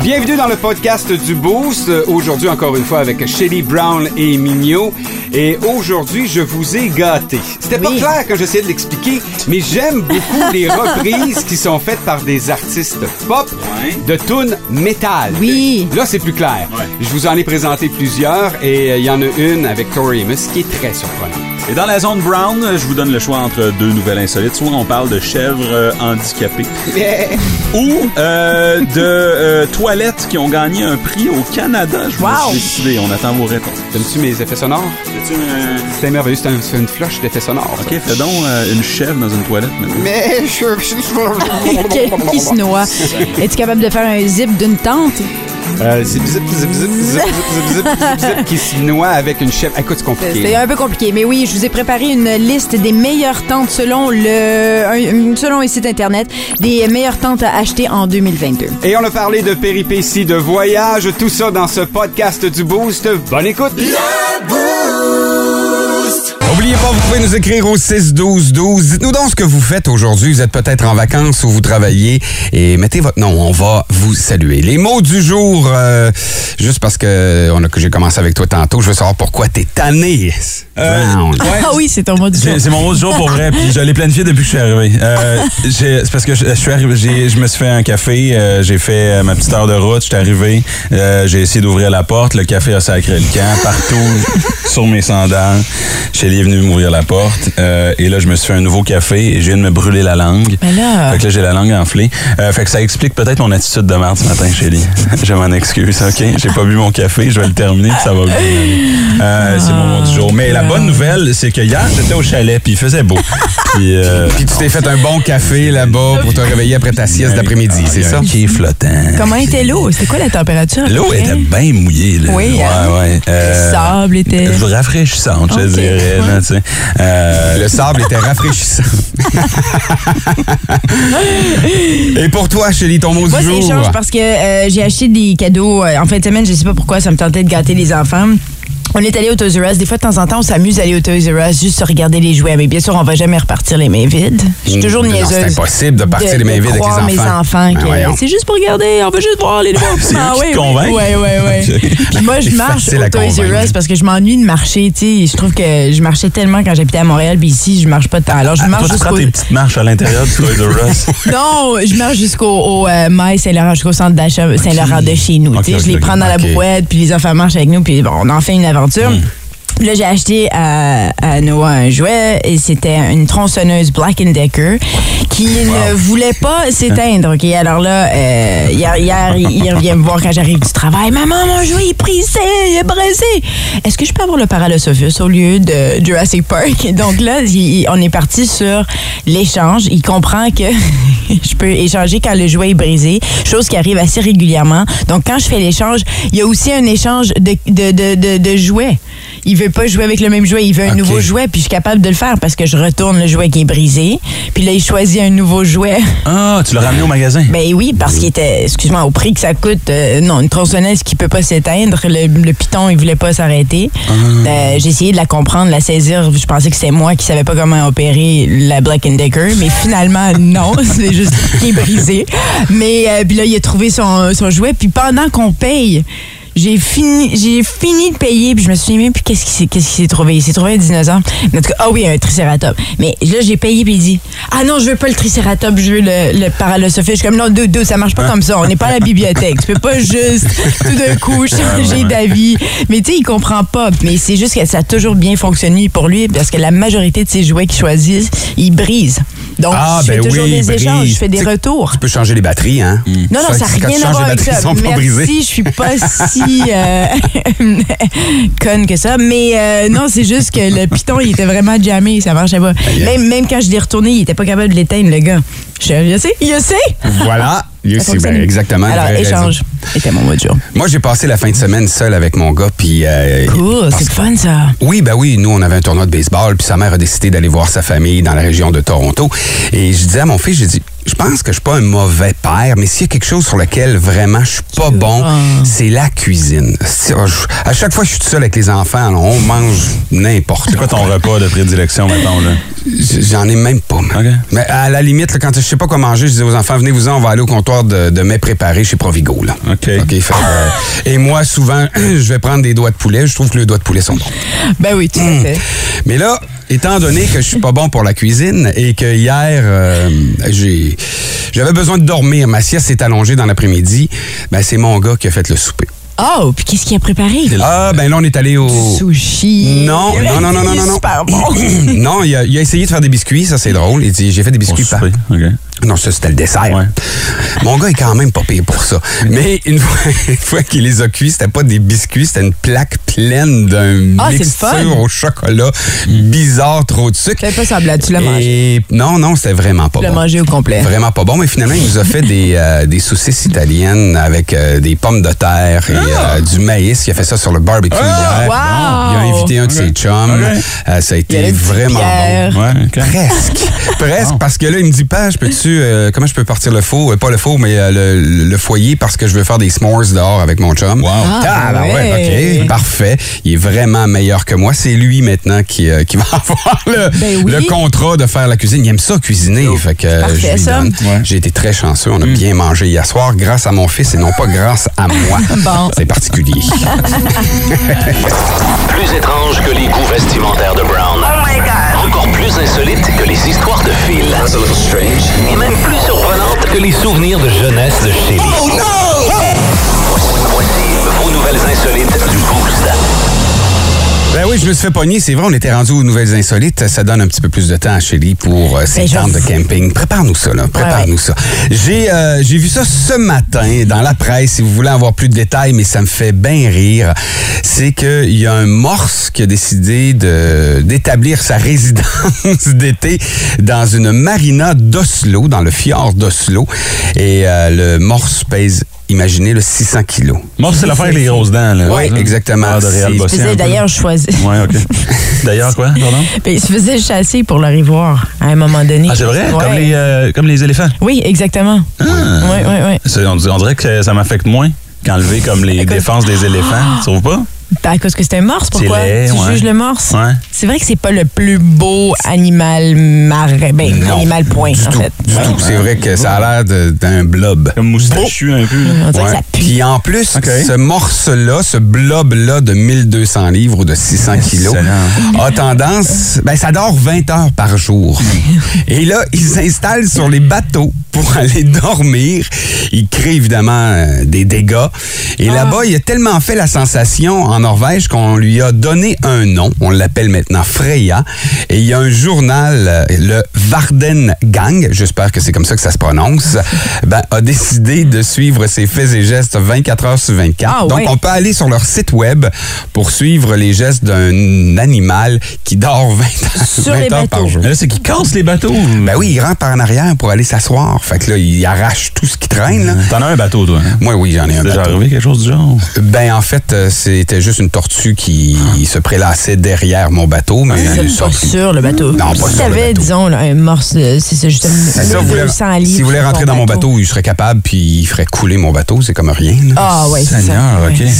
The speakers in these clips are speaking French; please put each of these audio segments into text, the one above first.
Bienvenue dans le podcast du Boost. Aujourd'hui, encore une fois, avec Shelly Brown et Mignot. Et aujourd'hui, je vous ai gâté. C'était pas Oui. clair quand j'essayais de l'expliquer, mais j'aime beaucoup les reprises qui sont faites par des artistes pop de tunes métal. Oui. Là, c'est plus clair. Je vous en ai présenté plusieurs et euh, il y en a une avec Tori Amos qui est très surprenante. Et dans la zone brown, je vous donne le choix entre deux nouvelles insolites. Soit on parle de chèvres euh, handicapées ou euh, de euh, toilettes qui ont gagné un prix au Canada. Je vous Wow. décider. On attend vos réponses. T'aimes-tu mes effets sonores? C'était merveilleux. C'est un- une flush d'effets sonores. ça. Ok, fais donc euh, une chèvre dans une toilette maintenant. Mais je... qui se noie. Es-tu capable de faire un zip d'une tente? Qui se noie avec une chef. Écoute, c'est compliqué. C'est un peu compliqué, mais oui, je vous ai préparé une liste des meilleures tentes selon le selon les sites internet, des meilleures tentes à acheter en 2022. Et on a parlé de péripéties, de voyages, tout ça dans ce podcast du Boost. Bonne écoute. Le Boost. N'oubliez pas, vous pouvez nous écrire au 6-12-12. Dites-nous donc ce que vous faites aujourd'hui. Vous êtes peut-être en vacances ou vous travaillez. Et mettez votre nom, on va vous saluer. Les mots du jour, euh, juste parce que, que j'ai commencé avec toi tantôt, je veux savoir pourquoi t'es tanné. Brown. Ah oui, c'est ton mot du jour. C'est mon mot du jour pour vrai, puis je l'ai planifié depuis que je suis arrivé. Euh, j'ai- c'est parce que je, je suis arrivé, j'ai- je me suis fait un café, euh, j'ai fait euh, ma petite heure de route, je suis arrivé, euh, j'ai essayé d'ouvrir la porte, le café a sacré le camp partout sur mes sandales. Shelly est venue m'ouvrir la porte, euh, et là je me suis fait un nouveau café et je viens de me brûler la langue. Mais là- Fait que là j'ai la langue enflée. Euh, fait que ça explique peut-être mon attitude de merde ce matin, Shelly. je m'en excuse, ok? J'ai pas bu mon café, je vais le terminer, puis ça va bien. Euh, c'est mon mot du jour. Mais la bonne nouvelle, c'est que hier, j'étais au chalet, puis il faisait beau. Puis, euh, Puis tu t'es fait un bon café là-bas pour te réveiller après ta sieste d'après-midi, c'est ça? Qui est flottant. Comment était l'eau? C'était quoi la température? L'eau était bien mouillée. Là. Oui, ouais, hein? ouais. Le sable était- Rafraîchissante, je dirais. là, tu sais. Euh, Le sable était rafraîchissant. Et pour toi, Chélie, ton mot Moi, du c'est jour? échange parce que euh, j'ai acheté des cadeaux euh, en fin de semaine. Je sais pas pourquoi, ça me tentait de gâter les enfants. On est allé au Toys R Us. Des fois, de temps en temps, on s'amuse d'aller au Toys R Us juste se regarder les jouets. Mais bien sûr, on va jamais repartir les mains vides. Je suis toujours Non, niaiseuse. c'est impossible de partir les mains vides avec les mes enfants. enfants Ben que c'est juste pour regarder. On va juste voir les nouveaux. Eux qui te oui? Oui, oui, oui. Puis moi, je marche au à Toys R. Us parce que je m'ennuie de marcher. Tu sais, je trouve que je marchais tellement quand j'habitais à Montréal. Puis ici, je marche pas tant. Alors, je ah, marche toi, tu prends jusqu'au tes petites marches à l'intérieur du Toys R Us? non, je marche jusqu'au au, euh, Mail Saint-Laurent, jusqu'au centre d'achat Saint-Laurent de chez nous. Je les prends dans la brouette, puis les enfants marchent avec nous, puis bon, on en fait une partir. Hmm. Là, j'ai acheté à, à Noah un jouet et c'était une tronçonneuse Black Decker qui ne voulait pas s'éteindre. OK, alors là, euh, hier, hier, il revient me voir quand j'arrive du travail. Maman, mon jouet est brisé, il est brisé. Est-ce que je peux avoir le Paralosophus au lieu de Jurassic Park? Donc là, il- on est parti sur l'échange. Il comprend que je peux échanger quand le jouet est brisé, chose qui arrive assez régulièrement. Donc quand je fais l'échange, il y a aussi un échange de, de, de, de, de jouets. Il veut pas jouer avec le même jouet, il veut un nouveau jouet, puis je suis capable de le faire parce que je retourne le jouet qui est brisé, puis là il choisit un nouveau jouet. Ah, tu l'as ramené au magasin? Ben oui, parce qu'il était, excuse-moi, au prix que ça coûte, euh, non, une tronçonneuse qui peut pas s'éteindre, le, le piton il voulait pas s'arrêter. Euh, j'ai essayé de la comprendre, de la saisir, je pensais que c'était moi qui savais pas comment opérer la Black Decker, mais finalement non, c'est juste qui est brisé. Mais euh, puis là il a trouvé son, son jouet, puis pendant qu'on paye. J'ai fini, j'ai fini de payer, puis je me suis dit, mais puis qu'est-ce qu'il s'est, qu'est-ce s'est trouvé? Il s'est trouvé un dinosaure. En tout cas, ah oui, un tricératops. Mais là, j'ai payé, puis il dit, ah non, je veux pas le tricératops, je veux le, le. Je suis comme, non, deux, deux, ça marche pas comme ça. On n'est pas à la bibliothèque. Tu peux pas juste, tout d'un coup, changer d'avis. Mais tu sais, il comprend pas. Mais c'est juste que ça a toujours bien fonctionné pour lui, parce que la majorité de ses jouets qu'il choisit, ils brisent. Donc, Ah, je fais ben toujours oui, des échanges, brise. je fais des retours. Tu peux changer les batteries, hein? Non, non, ça n'a rien à changes voir les avec batteries, ça. ils sont pas brisées. Merci, je suis pas si euh, conne que ça. Mais euh, non, c'est juste que le piton, il était vraiment jammé, ça marchait pas. Même, même quand je l'ai retourné, il était pas capable de l'éteindre, le gars. Je suis je sais, je sais. Voilà. C'est ben, exactement. Alors, vraie raison. échange était mon mot de jour. Moi, j'ai passé la fin de semaine seul avec mon gars, puis... euh, Cool, c'est fun ça. Oui, ben oui, nous, on avait un tournoi de baseball, puis sa mère a décidé d'aller voir sa famille dans la région de Toronto. Et je disais à mon fils, j'ai dit, je pense que je suis pas un mauvais père, mais s'il y a quelque chose sur lequel vraiment je suis pas bon, Ah. c'est la cuisine. Si- je- À chaque fois que je suis tout seul avec les enfants, là, on mange n'importe C'est quoi ton repas de prédilection, mettons, là? J'en ai même pas. Mais à la limite, là, quand je sais pas quoi manger, je dis aux enfants, venez-vous-en, on va aller au comptoir de, de mets préparés chez Provigo. Là. OK. fait euh, et moi, souvent, je vais prendre des doigts de poulet. Je trouve que les doigts de poulet sont bons. Ben oui, tout Hmm. à fait. Mais là, étant donné que je suis pas bon pour la cuisine et que hier, euh, j'ai, j'avais besoin de dormir, ma sieste s'est allongée dans l'après-midi, ben c'est mon gars qui a fait le souper. Oh, puis qu'est-ce qu'il a préparé? Ah, ben là, on est allé au... Sushi. Non, non, non, non, non, non, non. Super bon. non, il a, il a essayé de faire des biscuits, ça c'est drôle. Il dit, j'ai fait des biscuits par... Non, ça, c'était le dessert. Ouais. Mon gars est quand même pas payé pour ça. Mais une fois, une fois qu'il les a cuits, c'était pas des biscuits, c'était une plaque pleine d'un Ah, mixture au chocolat bizarre, trop de sucre. Fais pas semblant, tu l'as mangé. Non, non, c'était vraiment pas Tu l'as bon. mangé au complet. Vraiment pas bon, mais finalement, il nous a fait des, euh, des saucisses italiennes avec euh, des pommes de terre et euh, du maïs. Il a fait ça sur le barbecue hier. wow! Il a invité un de ses chums. Euh, ça a été vraiment bon. Ouais. Presque. Presque, parce que là, il me dit pas, je peux-tu, euh, comment je peux partir le four, euh, pas le four, mais euh, le, le foyer parce que je veux faire des s'mores dehors avec mon chum. Wow. Ah, ben ouais, ouais. ok, parfait. Il est vraiment meilleur que moi. C'est lui maintenant qui, euh, qui va avoir le, Ben oui. le contrat de faire la cuisine. Il aime ça cuisiner, fait que Parfait. Ouais. J'ai été très chanceux. On a bien mangé hier soir grâce à mon fils et non pas grâce à moi. Bon. C'est particulier. Plus étrange que les goûts vestimentaires de Brown. Plus insolite que les histoires de Phil. Et même plus surprenante que les souvenirs de jeunesse de Shelly. Voici vos nouvelles insolites du Boost. Ben oui, je me suis fait pogner. C'est vrai, on était rendu aux nouvelles insolites. Ça donne un petit peu plus de temps à Shelly pour euh, ses Ben, je- tentes de camping. Prépare-nous ça, là. Prépare-nous Ouais, ça. J'ai euh, j'ai vu ça ce matin dans la presse. Si vous voulez avoir plus de détails, mais ça me fait bien rire. C'est qu'il y a un morse qui a décidé de d'établir sa résidence d'été dans une marina d'Oslo, dans le fjord d'Oslo. Et euh, le morse pèse, imaginez, le 600 kilos. Moi, c'est l'affaire avec les grosses dents, là. Oui, exactement. Ah, d'ailleurs choisir. Ouais, OK. D'ailleurs, quoi, pardon? Ben, il se faisait chasser pour le voir à un moment donné. Ah, c'est vrai? Ouais. Comme, les, euh, comme les éléphants? Oui, exactement. Ah. Oui, oui, oui. On, on dirait que ça m'affecte moins qu'enlever comme les Écoute. défenses des éléphants. Tu trouves pas? Ben, à cause que c'est un morse, pourquoi? laid, tu ouais. juges le morse? Ouais. C'est vrai que c'est pas le plus beau animal marin. Ben, Non, animal point, du en tout, fait. Du tout. C'est vrai que ça a l'air d'un blob. Comme moustachu un peu. là. On dirait Ouais. que ça pue. Puis en plus, ce morse-là, ce blob-là de 1200 livres ou de 600 kilos, a tendance, ben ça dort 20 heures par jour. Et là, il s'installe sur les bateaux pour aller dormir. Il crée évidemment euh, des dégâts. Et Ah. là-bas, il a tellement fait la sensation en Norvège qu'on lui a donné un nom. On l'appelle maintenant Freya. Et il y a un journal, euh, le Varden Gang, j'espère que c'est comme ça que ça se prononce, ben, a décidé de suivre ses faits et gestes 24 heures sur 24. Ah, Donc, on peut aller sur leur site web pour suivre les gestes d'un animal qui dort 20, Sur 20 les heures par bateaux. jour. Mais Là, c'est qu'ils cassent les bateaux. Ben oui, il rentre par en arrière pour aller s'asseoir. Fait que là, il arrache tout ce qui traîne. T'en as un bateau, toi. Hein? Moi, oui, j'en ai un déjà bateau. arrivé quelque chose du genre? Ben, en fait, euh, c'était juste une tortue qui se prélassait derrière mon bateau, mais est pas sortie. sur le bateau. Non, pas si sur le bateau. disons, là, un morse, euh, c'est ça, juste C'est ça, un vous voulez- 200 livres. si vous voulez rentrer dans mon bateau, il serait capable, puis il ferait couler mon bateau. C'est comme rien. là. Ah, oui, c'est ça.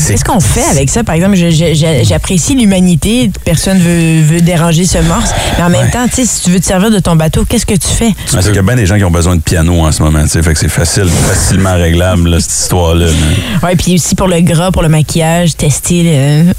Qu'est-ce qu'on fait avec ça? Par exemple, j'apprécie l'humanité. Personne veut, veut déranger ce morse. Mais en même temps, tu sais, si tu veux te servir de ton bateau, qu'est-ce que tu fais? C'est qu'il y a bien des gens qui ont besoin de piano en ce moment, tu sais, fait que c'est facile, facilement réglable, là, cette histoire-là. là. Ouais, puis aussi pour le gras, pour le maquillage, tester.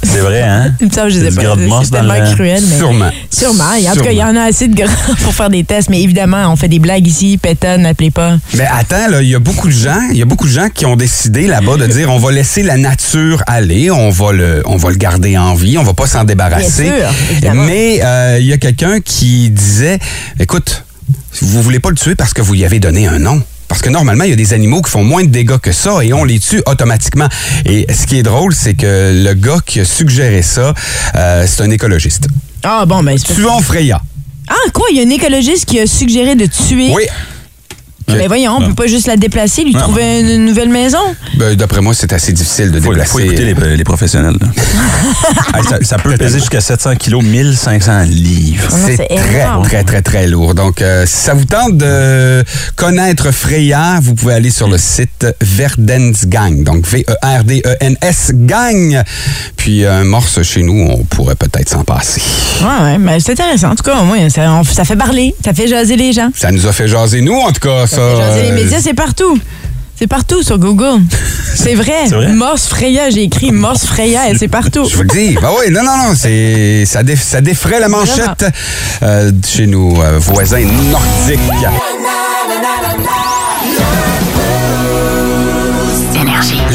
C'est vrai, hein? Ça, je C'est sais du pas. C'est tellement le- cruel. Mais... Sûrement. Sûrement. En tout cas, il y en a assez de gras pour faire des tests. Mais évidemment, on fait des blagues ici. Pétonne, n'appelez pas. Mais attends, là, il y a beaucoup de gens, il y a beaucoup de gens qui ont décidé là-bas de dire on va laisser la nature aller, on va le, on va le garder en vie, on va pas s'en débarrasser. Bien sûr, évidemment. Mais euh, il y a quelqu'un qui disait, écoute, vous voulez pas le tuer parce que vous y avez donné un nom. Parce que normalement, il y a des animaux qui font moins de dégâts que ça et on les tue automatiquement. Et ce qui est drôle, c'est que le gars qui a suggéré ça, euh, c'est un écologiste. Ah, bon, ben, c'est Tuons Freya. Ah, quoi? Il y a un écologiste qui a suggéré de tuer. Oui. Mais voyons, on peut pas juste la déplacer, lui Non. trouver une, une nouvelle maison. Ben, D'après moi, c'est assez difficile de Faut, déplacer. faut écouter les, les professionnels. là. Hey, ça, ça peut peser jusqu'à 700 kilos, 1500 livres. Non, C'est très, très, très, très lourd. Donc, euh, si ça vous tente de connaître Freya, vous pouvez aller sur le site Verdens Gang. Donc, V-E-R-D-E-N-S Gang. Puis, un morse chez nous, on pourrait peut-être s'en passer. Ouais, ouais, mais c'est intéressant. En tout cas, au moins, ça, on- ça fait parler, ça fait jaser les gens. Ça nous a fait jaser, nous, en tout cas, ça. Les euh, médias, c'est partout. C'est partout sur Google. C'est vrai. Vrai? Morse Freya, j'ai écrit Morse Freya et c'est partout. Je vous le dis. Ben oui, non, non, non, c'est, ça, dé- ça défrait la manchette euh, chez nos euh, voisins nordiques.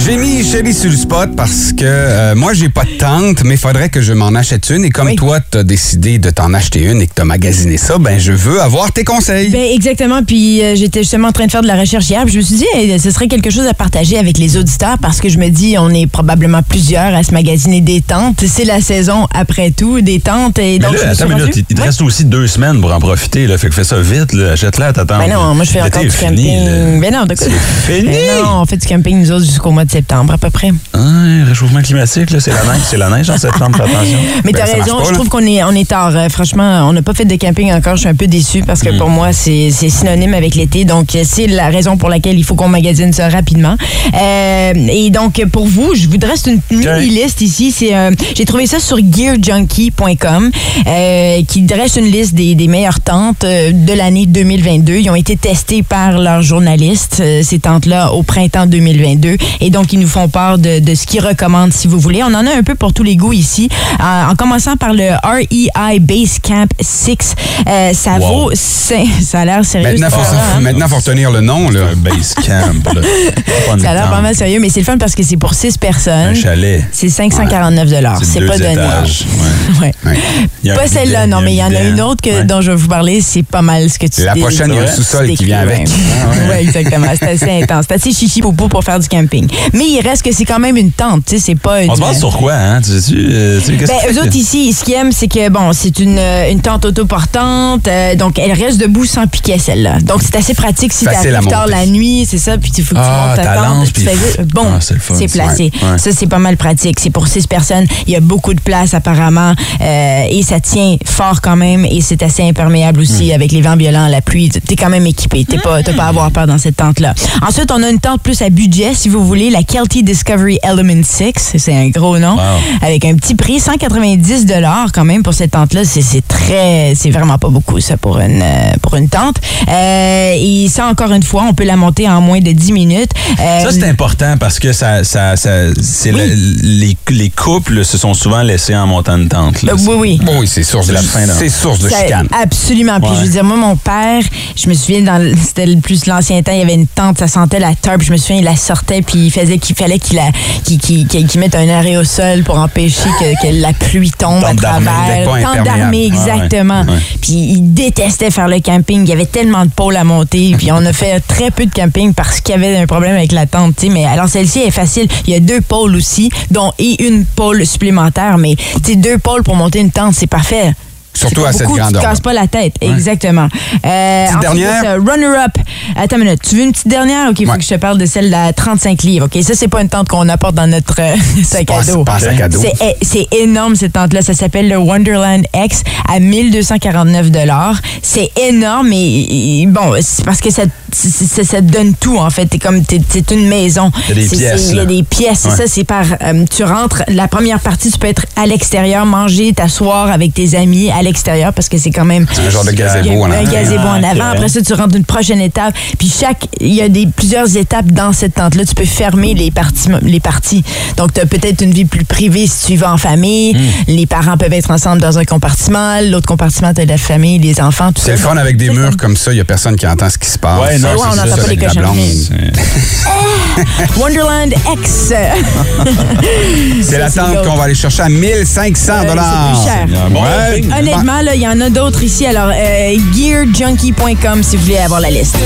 J'ai mis Chérie sur le spot parce que euh, moi, j'ai pas de tente, mais il faudrait que je m'en achète une. Et comme Oui. toi, tu as décidé de t'en acheter une et que tu as magasiné ça, ben je veux avoir tes conseils. Ben exactement. Puis euh, j'étais justement en train de faire de la recherche hier. Puis je me suis dit, hey, ce serait quelque chose à partager avec les auditeurs parce que je me dis, on est probablement plusieurs à se magasiner des tentes. C'est la saison après tout des tentes. Et Mais donc, là, je me suis attends minute, il il te Ouais. reste aussi deux semaines pour en profiter. Là, fait que fais ça vite. Là, achète-la, t'attends. Ben non, moi je fais encore du fini, camping. là. Ben non, de quoi? C'est fini. Ben non, on fait du camping nous autres jusqu'au mois de septembre à peu près. Ah, réchauffement climatique, c'est la neige. C'est la neige en septembre, fais attention. Mais Ben, t'as raison, pas, je trouve qu'on est, on est tard. Euh, franchement, on n'a pas fait de camping encore. Je suis un peu déçue parce que Mm. pour moi, c'est synonyme avec l'été. Donc, c'est la raison pour laquelle il faut qu'on magasine ça rapidement. Euh, et donc, pour vous, je vous dresse une mini-liste ici. C'est, euh, J'ai trouvé ça sur gearjunkie.com euh, qui dresse une liste des, des meilleures tentes de l'année 2022. Ils ont été testés par leurs journalistes, ces tentes-là, au printemps 2022. Et donc, ils nous font part de, de ce qu'ils recommandent, si vous voulez. On en a un peu pour tous les goûts ici. Euh, en commençant par le REI Basecamp 6. Euh, ça Wow. vaut... Ça a l'air sérieux. Maintenant, faut, hein? maintenant, faut retenir le nom. Là. Un base camp. Là. Ça a l'air pas mal sérieux, mais c'est le fun parce que c'est pour 6 Un personnes. chalet. C'est 549 C'est pas donné. Ouais. Ouais. Ouais. Un Pas celle-là, non, mais il y en a un une autre que, Ouais. dont je vais vous parler. C'est pas mal ce que tu La prochaine, il y a un tu sous-sol qui vient avec. ouais. Ouais, exactement. C'est assez intense. C'est assez chichi popo pour faire du camping. Mais il reste que c'est quand même une tente, tu sais, c'est pas une... On se base sur quoi, hein? Tu sais-tu? euh, tu sais, Ben, que eux autres ici, ce qu'ils aiment, c'est que bon, c'est une, euh, une tente autoportante, euh, donc elle reste debout sans piquet celle-là. Donc c'est assez pratique si t'arrives tard la nuit, c'est ça, puis il faut que tu Ah, montes ta tente, puis- fais bon, Ah, c'est placé. Ouais. Ça c'est pas mal pratique. C'est pour six personnes, il y a beaucoup de place apparemment euh, et ça tient fort quand même et c'est assez imperméable aussi Hmm. avec les vents violents, la pluie. T'es quand même équipé, t'es pas, t'as pas à avoir peur dans cette tente là. Ensuite, on a une tente plus à budget si vous voulez, la Kelty Discovery Element 6, c'est un gros nom Wow. avec un petit prix, 190 dollars quand même pour cette tente-là. C'est c'est très, c'est vraiment pas beaucoup ça pour une euh, pour une tente. Euh, et ça encore une fois, on peut la monter en moins de 10 minutes. Euh, Ça, c'est important parce que ça, ça, ça- c'est Oui. le- les, les couples se sont souvent laissés en montant une tente. là. euh, oui, oui. Bon, oui, c'est source de, la fin, c'est source de Ça- chicane. Absolument. Puis Ouais. je veux dire, moi, mon père, je me souviens, c'était le plus l'ancien temps, il y avait une tente, ça sentait la turpe. Je me souviens, il la sortait, puis il faisait qu'il fallait qu'il mette un aérosol pour empêcher que, que la pluie tombe à travers. imperméable. d'armée, Ouais, ouais. exactement. Puis il détestait faire le camping. Il y avait tellement de pôles à monter. Puis on a fait très peu de camping parce qu'il y avait un problème avec la tente. Mais alors celle-ci est facile. Il y a deux pôles aussi, dont et une pôle supplémentaire. Mais deux pôles pour monter une tente, c'est parfait. Surtout C'est à cette beaucoup, Tu grandeur. te casses pas la tête. Exactement. Euh, ensuite, dernière? euh, Runner-up. Attends une minute. Tu veux une petite dernière? OK, il faut que je te parle de celle à 35 livres. OK, ça, c'est pas une tente qu'on apporte dans notre euh, sac à dos. pas un sac à dos. C'est C'est énorme, cette tente-là. Ça s'appelle le Wonderland X à 1249 C'est énorme et, et bon, c'est parce que ça, c'est- c'est- ça te donne tout, en fait. T'es comme, c'est une maison. Il y a des C'est- pièces, c'est- Il y a là. des pièces, c'est Ouais. ça. C'est par, euh, tu rentres, la première partie, tu peux être à l'extérieur, manger, t'asseoir avec tes amis à l'extérieur parce que c'est quand même un genre de gazebo en un avant. gazebo en avant. Après ça, tu rentres une prochaine étape. Puis chaque, il y a des plusieurs étapes dans cette tente-là. Tu peux fermer les parties, les parties. Donc, tu as peut-être une vie plus privée si tu y vas en famille. Hmm. Les parents peuvent être ensemble dans un compartiment. L'autre compartiment, tu as la famille, les enfants, tout ça. C'est le fun avec des murs comme ça, il n'y a personne qui entend ce qui se passe. Ouais, non, Ouais, c'est on n'entend pas les cochonneries. Wonderland X. C'est la tente qu'on va aller chercher à 1500 Euh, dollars. c'est plus cher. Bon, Ouais. Il y en a d'autres ici. Alors, euh, gearjunkie.com si vous voulez avoir la liste.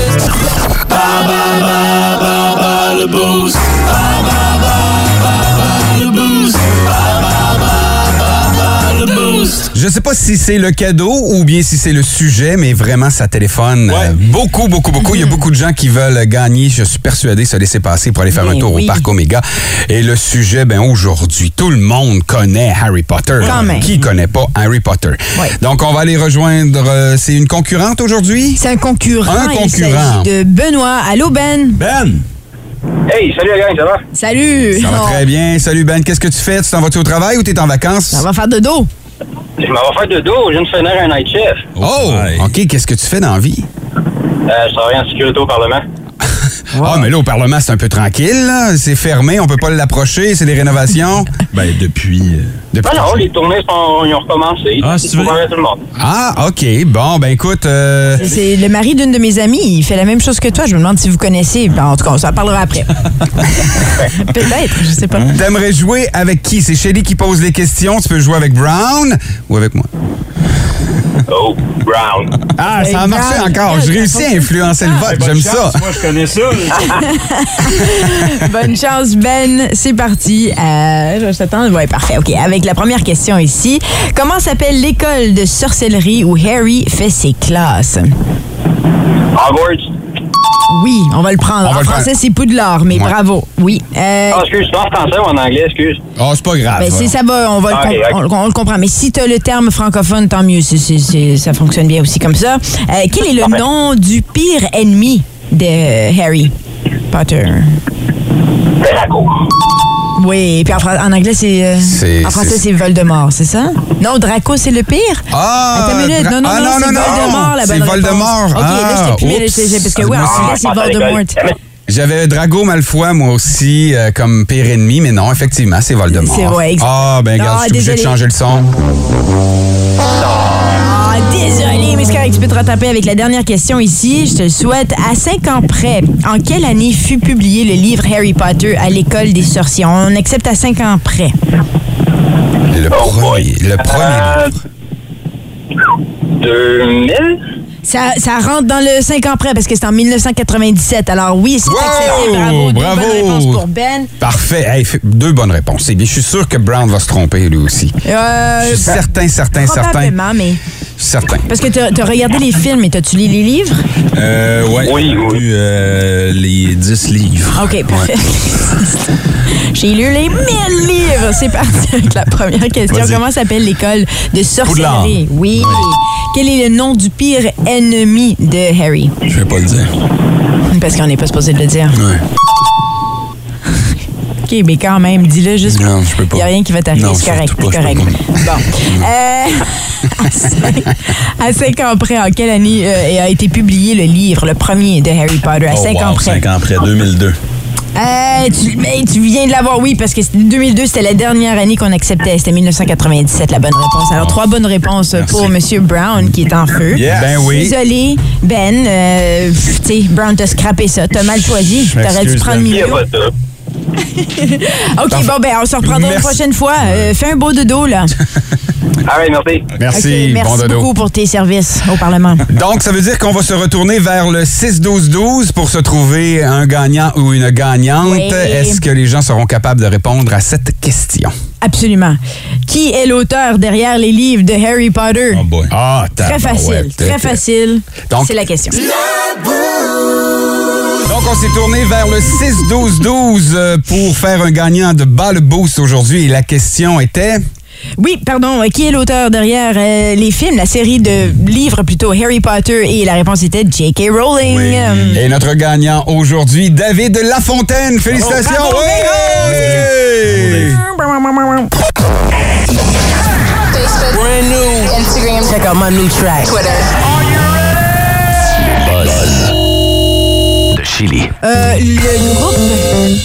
Je sais pas si c'est le cadeau ou bien si c'est le sujet, mais vraiment, ça téléphone Ouais. euh, beaucoup, beaucoup, beaucoup. Il y a beaucoup de gens qui veulent gagner, je suis persuadé, se laisser passer pour aller faire un tour oui. au Parc Omega. Et le sujet, ben aujourd'hui, tout le monde connaît Harry Potter. Quand même. Qui connaît pas Harry Potter? Ouais. Donc, on va aller rejoindre, euh, c'est une concurrente aujourd'hui? C'est un concurrent. Un concurrent. de Benoît. Allô, Ben? Ben! Hey, salut la gang, ça va? Salut! Ça va Oh, très bien. Salut Ben, qu'est-ce que tu fais? Tu t'en vas-tu au travail ou t'es en vacances? Ça va faire de dos. Je m'en vais faire de dos, je viens de finir un night chef. Oh, Ouais. OK. Qu'est-ce que tu fais dans la vie? Euh, je travaille en sécurité au Parlement. Ah, mais là, au Parlement, c'est un peu tranquille. C'est fermé, on peut pas l'approcher, c'est des rénovations. Ben, depuis. euh, Depuis- Ah non, les tournées sont, ils ont recommencé. Ah, c'est Faut vrai? voir tout le monde. Ah, OK. Bon, ben écoute, euh, C'est le mari d'une de mes amies. Il fait la même chose que toi. Je me demande si vous connaissez. Ben, en tout cas, on s'en parlera après. Peut-être, je sais pas. t'aimerais jouer avec qui? C'est Shelly qui pose les questions. Tu peux jouer avec Brown ou avec moi? Oh, Brown. Ah, ça a marché encore. Je réussis à influencer le vote. bonne J'aime ça. chance, Moi, je connais ça. Bonne chance, Ben. C'est parti. Euh, je t'attends. Ouais, parfait. OK. Avec la première question ici. Comment s'appelle l'école de sorcellerie où Harry fait ses classes? Hogwarts. Oui, on va le prendre. On en le français, c'est Poudlard, mais Ouais. bravo. Oui. Euh, Ah, excuse, c'est en français ou en anglais, excuse? Oh, c'est pas grave. ben, si ça va, on va Ah, le, ok. on, on le comprend. Mais si tu as le terme francophone, tant mieux. Ça fonctionne bien aussi comme ça. Euh, quel est le Parfait. nom du pire ennemi? De euh, Harry Potter? Draco. Oui, puis en, fran- en anglais, c'est. euh, en français, c'est- Voldemort, c'est ça? Non, Draco, c'est le pire? Ah! Attends une minute. Non, non, ah, non, c'est Voldemort, la C'est bonne Voldemort. OK, là, Ah, j'étais plus... oups. c'est- Parce que, oui, en Moi, anglais, c'est Ah, Voldemort. J'avais Drago Malfoy, moi aussi, euh, comme pire ennemi, mais non, effectivement, c'est Voldemort. C'est vrai. Ah, ben, regarde, Ah, je suis obligé de changer le son. Ah, désolé, mais c'est correct, tu peux te rattraper avec la dernière question ici. Je te le souhaite. À cinq ans près, en quelle année fut publié le livre Harry Potter à l'école des sorciers? On accepte à cinq ans près. Le Oh premier. boy. Le premier. Euh, 2000? Ça, ça rentre dans le 5 ans près parce que c'est en 1997. Alors oui, c'est Wow! accepté. Bravo. Deux Bravo! bonnes réponses pour Ben. Parfait. Hey, fait- deux bonnes réponses. C'est bien. Je suis sûr que Brown va se tromper, lui aussi. Euh, Je suis certain, certain, certain. Probablement, mais... Certain. Parce que t'as as regardé les films et t'as-tu lu les livres? Euh, ouais. Oui, j'ai oui. lu, euh, les 10 livres. OK, parfait. J'ai lu les 1000 livres. C'est parti avec la première question. Comment s'appelle l'école de sorcellerie? Oui. Quel est le nom du pire ennemi de Harry? Je vais pas le dire. Parce qu'on n'est pas supposé de le dire. Ouais. OK, mais quand même, dis-le juste. Non, je peux pas. Il n'y a rien qui va t'arriver, Non, c'est correct. pas, correct. Bon. Euh, à, cinq, à cinq ans près, en quelle année euh, a été publié le livre, le premier de Harry Potter? À Oh, cinq wow, ans près. 5 ans après, 2002. Euh, tu, mais tu viens de l'avoir, oui, parce que c'était 2002, c'était la dernière année qu'on acceptait. C'était 1997, la bonne réponse. Alors, trois bonnes réponses Merci. pour M. Brown, qui est en feu. Yes. Ben oui. Désolé, Ben. Euh, tu sais, Brown t'a scrappé ça. T'as mal choisi. T'aurais dû prendre Ben. OK, bon, ben, on se reprendra une prochaine fois. Euh, fais un beau dodo, là. Ah oui, merci. Merci. Merci bon dodo. beaucoup pour tes services au Parlement. Donc, ça veut dire qu'on va se retourner vers le 6-12-12 pour se trouver un gagnant ou une gagnante. Oui. Est-ce que les gens seront capables de répondre à cette question? Absolument. Qui est l'auteur derrière les livres de Harry Potter? Oh boy. Ah, Très facile, très facile. Donc- C'est la question. Donc, on s'est tourné vers le 6-12-12 euh, pour faire un gagnant de Ball Boost aujourd'hui. Et la question était... Oui, pardon. euh, Qui est l'auteur derrière euh, les films, la série de livres plutôt Harry Potter? Et la réponse était J.K. Rowling. Oui. Et notre gagnant aujourd'hui, David Lafontaine. Félicitations! Bravo, Oui! Brand new. Instagram. Check out my new track. Twitter. Chili. euh, le groupe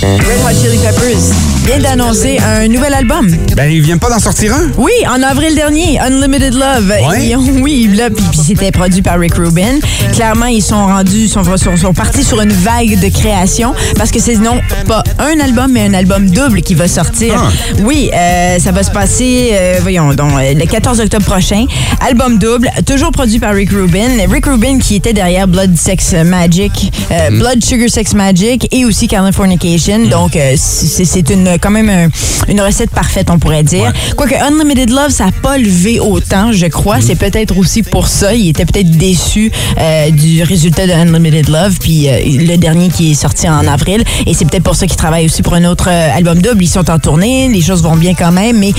Red Hot Chili Peppers vient d'annoncer un nouvel album. Ben, il vient pas d'en sortir un? Oui, en avril dernier, Unlimited Love. Ouais. Ils ont- oui, là, puis, puis c'était produit par Rick Rubin. Clairement, ils sont rendus, sont, sont, sont partis sur une vague de création parce que c'est non pas un album, mais un album double qui va sortir. Ah. Oui, euh, ça va se passer, euh, voyons, donc, euh, le 14 octobre prochain. Album double, toujours produit par Rick Rubin. Rick Rubin qui était derrière Blood Sex Magic, euh, Blood Sugar Sex Magic et aussi Californication. Mm. Donc, euh, c'est une, quand même un- une recette parfaite, on pourrait dire. Quoique Unlimited Love, ça n'a pas levé autant, je crois. Mm. C'est peut-être aussi pour ça. Il était peut-être déçu euh, du résultat de Unlimited Love, puis euh, le dernier qui est sorti en avril. Et c'est peut-être pour ça qu'il travaille aussi pour un autre euh, album double. Ils sont en tournée, les choses vont bien quand même. Mais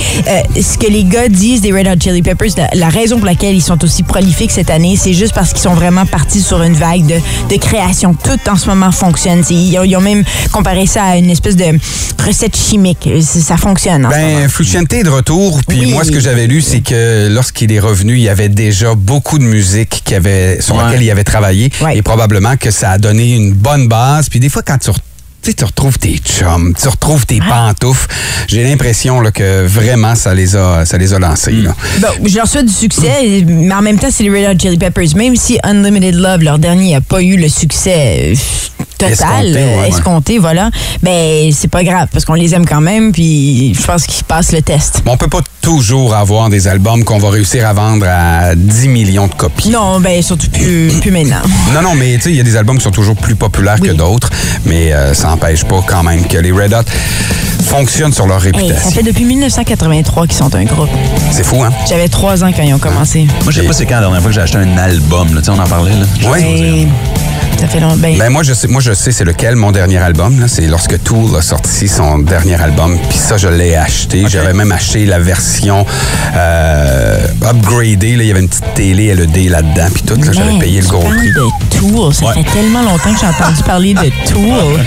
ce que les gars disent des Red Hot Chili Peppers, la, la raison pour laquelle ils sont aussi prolifiques cette année, c'est juste parce qu'ils sont vraiment partis sur une vague de, de création. Tout en ce moment fonctionne. Ils ont, ils ont même comparé ça à une espèce de recette chimique. Ça fonctionne. en. Ben, est de retour. Puis Oui. moi, ce que j'avais lu, c'est que lorsqu'il est revenu, il y avait déjà beaucoup de musique qui avait, sur Ouais. laquelle il avait travaillé. Ouais. Et probablement que ça a donné une bonne base. Puis des fois, quand tu re- tu sais, tu retrouves tes chums, tu retrouves tes Ah. pantoufles. J'ai l'impression là, que vraiment ça les a, ça les a lancés. là. Bon, je leur souhaite du succès, mais en même temps, c'est les Red Hot Chili Peppers. Même si Unlimited Love, leur dernier, n'a pas eu le succès euh, total, Escompté, ouais, escompté, voilà, ben c'est pas grave, parce qu'on les aime quand même, puis je pense qu'ils passent le test. On peut pas toujours avoir des albums qu'on va réussir à vendre à 10 millions de copies. Non, ben surtout plus, plus maintenant. Non, non, mais tu sais, il y a des albums qui sont toujours plus populaires Oui. que d'autres, mais euh, ça n'empêche pas quand même que les Red Hot fonctionnent sur leur Hey, réputation. ça fait depuis 1983 qu'ils sont un groupe. C'est fou, hein? J'avais trois ans quand ils ont commencé. Moi, je sais pas c'est quand la dernière fois que j'ai acheté un album. Là. Tu sais, on en parlait. Là. Ouais. Ça fait longtemps. Ben, Ben moi je sais, moi je sais c'est lequel mon dernier album. C'est lorsque Tool a sorti son dernier album. Puis ça je l'ai acheté. J'avais même acheté la version euh, upgradée. Là. Il y avait une petite télé LED là-dedans. Puis tout. Là, j'avais payé le gros prix. de Tool. Ça Ouais. fait tellement longtemps que j'ai entendu parler de Tool.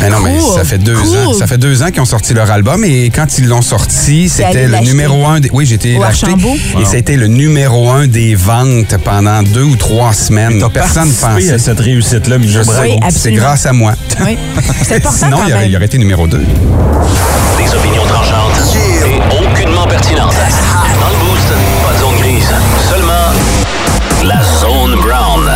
Mais non, mais ça fait deux cool. ans. Ça fait deux ans qu'ils ont sorti leur album et quand ils l'ont sorti, c'était le numéro un. Des, oui, Au l'acheter et c'était le numéro un des ventes pendant deux ou trois semaines. Personne à pensait. cette Je Oui, c'est grâce à moi. Oui. C'est important Sinon, quand il aurait, il aurait été numéro deux. Des opinions tranchantes et aucunement pertinentes. Dans le boost, pas de zone grise, seulement la zone brown.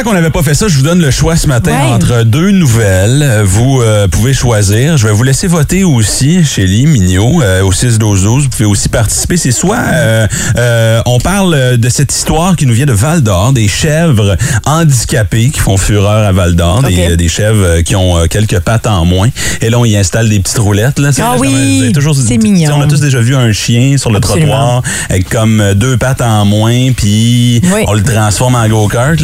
Longtemps qu'on n'avait pas fait ça. Je vous donne le choix ce matin Ouais. entre deux nouvelles. Vous euh, pouvez choisir. Je vais vous laisser voter aussi, Shelly, Mignot, euh, au 6-12-12. Vous pouvez aussi participer. C'est soit euh, euh, on parle de cette histoire qui nous vient de Val d'Or, des chèvres handicapées qui font fureur à Val d'Or, des, euh, des chèvres euh, qui ont quelques pattes en moins. Et là, on y installe des petites roulettes. Là, Ah là, oui, c'est mignon. On a tous déjà vu un chien sur le Absolument. trottoir avec comme deux pattes en moins, puis Oui. on le transforme en go-kart.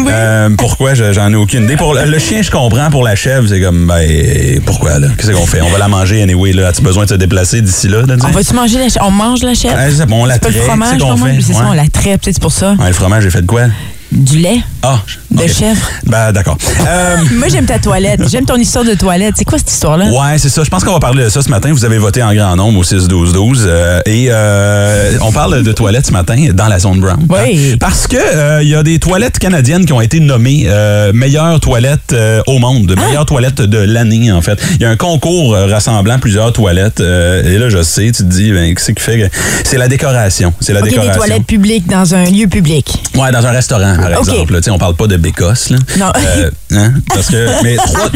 Euh, pourquoi? Je- J'en ai aucune idée. Pour le, le chien, je comprends. Pour la chèvre, c'est comme, ben, pourquoi, là? Qu'est-ce qu'on fait? On va la manger anyway, là. As-tu besoin de se déplacer d'ici là? On va-tu manger la chèvre? On mange la chèvre? C'est bon, on la traite, fromage, c'est Ouais. on la traite, peut-être c'est pour ça. Ouais, le fromage, j'ai fait de quoi? Du lait Ah! de chèvre. Ben, d'accord. Euh, Moi, j'aime ta toilette. J'aime ton histoire de toilette. C'est quoi cette histoire-là? Ouais, c'est ça. Je pense qu'on va parler de ça ce matin. Vous avez voté en grand nombre au 6-12-12. euh, et euh, on parle de toilettes ce matin dans la zone brown. Oui. Hein? Parce que il y a des toilettes canadiennes qui ont été nommées meilleures toilettes au monde, Ah! meilleures toilettes de l'année en fait. Il y a un concours rassemblant plusieurs toilettes. et là, je sais, tu te dis, ben, qu'est-ce qui fait que c'est la décoration. C'est la OK, des décoration. toilettes publiques dans un lieu public. Ouais, dans un restaurant, par exemple. là. On parle pas de bécosse. Là. Non. Euh, hein? Parce que, mais trois,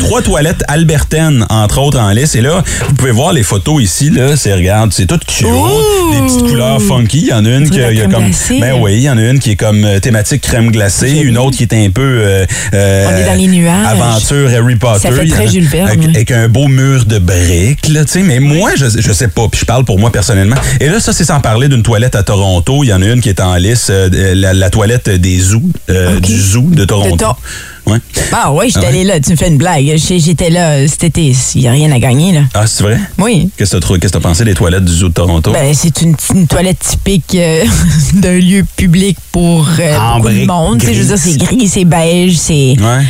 trois, toilettes albertaines, entre autres, en liste. Et là, vous pouvez voir les photos ici. Là, c'est, regarde, c'est tout cute. Ouh! Des petites couleurs funky. Il y en a une qui y a comme. glacée. Ben oui, il y en a une qui est comme euh, thématique crème glacée. Une autre qui est un peu. euh, On est dans les nuages. Aventure Harry Potter. Ça fait très Jules Verne. Avec, avec un beau mur de briques, là. Mais moi, je, je sais pas. Puis je parle pour moi personnellement. Et là, ça, c'est sans parler d'une toilette à Toronto. Il y en a une qui est en euh, la, la toilette des zoos, euh, du zoo de Toronto. De Ouais. Ah oui, j'étais Ah allée là. Tu me fais une blague. J'étais là cet été. Il n'y a rien à gagner, là. Ah, c'est vrai? Oui. Qu'est-ce que que t'as pensé des toilettes du zoo de Toronto? Ben, c'est une, une toilette typique euh, d'un lieu public pour euh, beaucoup de briques monde. Tu Je veux dire, c'est gris, c'est beige, c'est. ouais.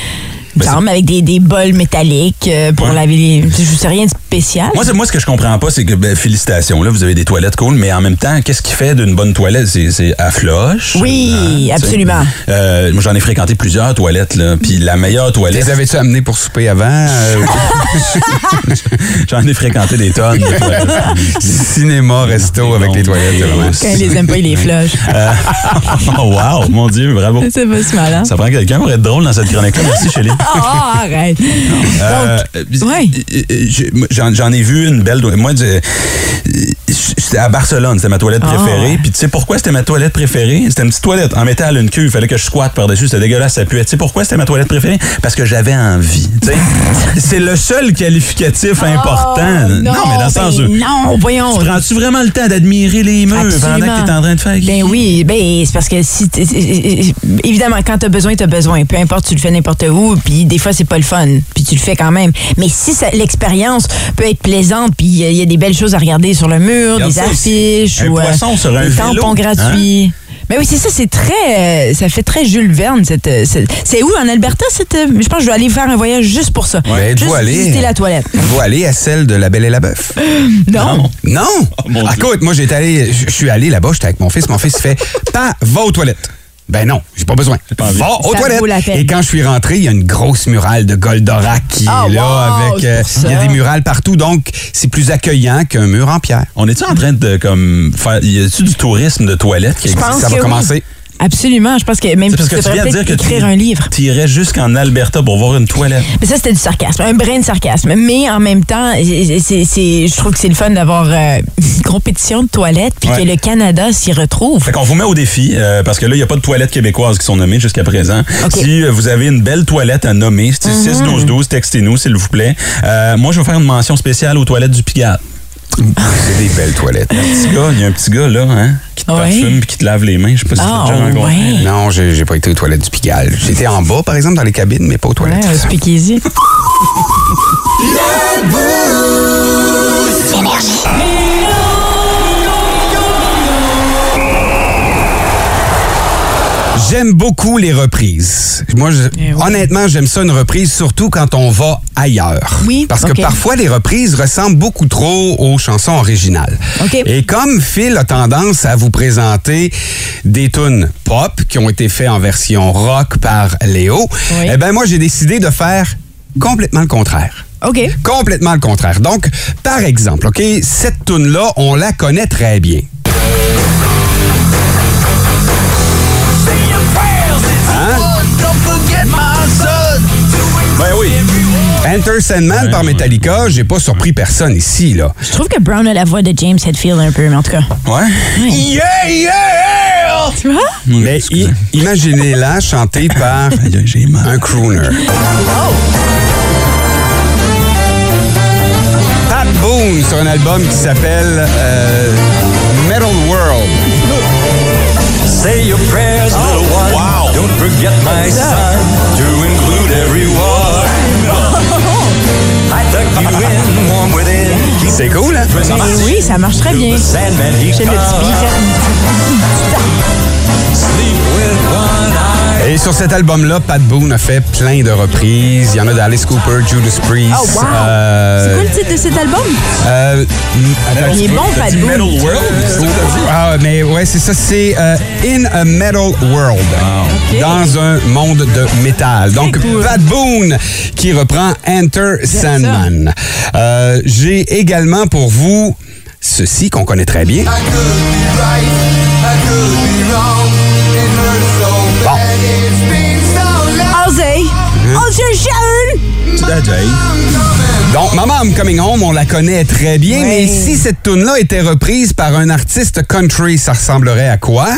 Ben, il me semble, avec des, des bols métalliques euh, pour Ouais. laver les. Je sais rien de spécial. Moi, c'est- moi, ce que je comprends pas, c'est que, ben, félicitations, là, vous avez des toilettes cool, mais en même temps, qu'est-ce qui fait d'une bonne toilette? C'est, c'est à floche. Oui, sais? absolument. Euh, moi, j'en ai fréquenté plusieurs toilettes, là. Puis la meilleure toilette. Les avais-tu amenés pour souper avant? Euh, J'en ai fréquenté des tonnes de toilettes. cinéma, resto avec les toilettes. vraiment- Quand ils les aiment pas, ils les flushent. Euh, oh, wow, mon Dieu, bravo. C'est pas si malin. Ça prend quelqu'un pour être drôle dans cette chronique-là. Merci, Chélie. Oh, arrête. Euh, euh, ouais. euh, J'en ai vu une belle. Moi, je- C'était à Barcelone, c'était ma toilette Ah, préférée. Puis tu sais pourquoi c'était ma toilette préférée? C'était une petite toilette en métal, une queue. Il fallait que je squatte par-dessus. C'était dégueulasse, ça puait. Tu sais pourquoi c'était ma toilette préférée? Parce que j'avais envie. tu. C'est le seul qualificatif important. Oh, non, mais dans le sens ben non, voyons. Tu prends-tu vraiment le temps d'admirer les murs Absolument. pendant que t'es en train de faire? Ben oui, ben c'est parce que si évidemment quand t'as besoin, t'as besoin. Peu importe, tu le fais n'importe où, puis des fois c'est pas le fun, puis tu le fais quand même. Mais si l'expérience peut être plaisante, puis il y, a- des belles choses à regarder sur le mur, Regarde des ça affiches Un ou euh, poisson sur un des vélo, tampons hein? gratuits. Mais oui, c'est ça, c'est très, euh, ça fait très Jules Verne. cette, euh, cette- c'est où en Alberta cette euh, Je pense que je vais aller faire un voyage juste pour ça. Êtes-vous juste allé? visiter la toilette. Vous allez à celle de La Belle et la Bœuf? Non. Non! mon Ah, Dieu. Écoute, moi, j'étais allé, je je suis allé là-bas, j'étais avec mon fils. Mon fils fait, pas, va aux toilettes. Ben non, j'ai pas besoin. pas. Va aux toilettes. Et quand je suis rentré, il y a une grosse murale de Goldorak qui Ah, est là wow, avec. euh. Il y a des murales partout, donc c'est plus accueillant qu'un mur en pierre. On est-tu en train de comme faire. Y a-tu du tourisme de toilette qui existe? Ça va oui. commencer. Absolument. Je pense que même parce que tu viens de dire peut-être que écrire tu un livre. Tu irais jusqu'en Alberta pour voir une toilette. Mais ça, c'était du sarcasme, un brin de sarcasme. Mais en même temps, c'est- je trouve que c'est le fun d'avoir euh, une compétition de toilettes, puis Ouais. que le Canada s'y retrouve. Fait qu'on vous met au défi, euh, parce que là, il n'y a pas de toilettes québécoises qui sont nommées jusqu'à présent. Si euh, vous avez une belle toilette à nommer, c'est Mhm. 6-12-12, textez-nous, s'il vous plaît. Euh, moi, je vais faire une mention spéciale aux toilettes du Pigalle. C'est des belles toilettes. Petit gars, il y a un petit gars, là, hein, qui te Ouais. parfume puis qui te lave les mains. Je sais pas si Ah, tu déjà rencontré. ouais. Non, j'ai pas été aux toilettes du Pigalle. J'étais en bas, par exemple, dans les cabines, mais pas aux Ouais, toilettes. un speakeasy. J'aime beaucoup les reprises. Moi, je- Eh oui. honnêtement, j'aime ça une reprise, surtout quand on va ailleurs. Oui, Parce que parfois, les reprises ressemblent beaucoup trop aux chansons originales. Ok. Et comme Phil a tendance à vous présenter des tunes pop qui ont été faits en version rock par Léo, Oui. eh ben moi, j'ai décidé de faire complètement le contraire. OK. Complètement le contraire. Donc, par exemple, OK, cette tune-là, on la connaît très bien. Enter Sandman Ouais, par ouais. Metallica, j'ai pas surpris personne ici, là. Je trouve que Brown a la voix de James Hetfield un peu, mais en tout cas. Ouais. Yeah, yeah! Tu vois? Mais imaginez-la chantée par un crooner. Pat Boone sur un album qui s'appelle euh, Metal World. Say your prayers, little one. wow. Don't forget my son to include everyone. C'est cool, hein? Mais oui, ça marche très bien. J'ai le petit beat. Et sur cet album-là, Pat Boone a fait plein de reprises. Il y en a d'Alice Cooper, Judas Priest. Oh, wow! euh, C'est quoi le titre de cet album? euh, attends, Il est bon, Pat Boone. Metal World? Ah, mais ouais, c'est ça, c'est euh, In a Metal World. Dans un monde de métal. Donc, cool. Pat Boone qui reprend Enter Sandman. Euh, J'ai également pour vous ceci qu'on connaît très bien. Bon. Jay. Donc, Mama I'm Coming Home, on la connaît très bien, Ouais. mais si cette tune-là était reprise par un artiste country, ça ressemblerait à quoi?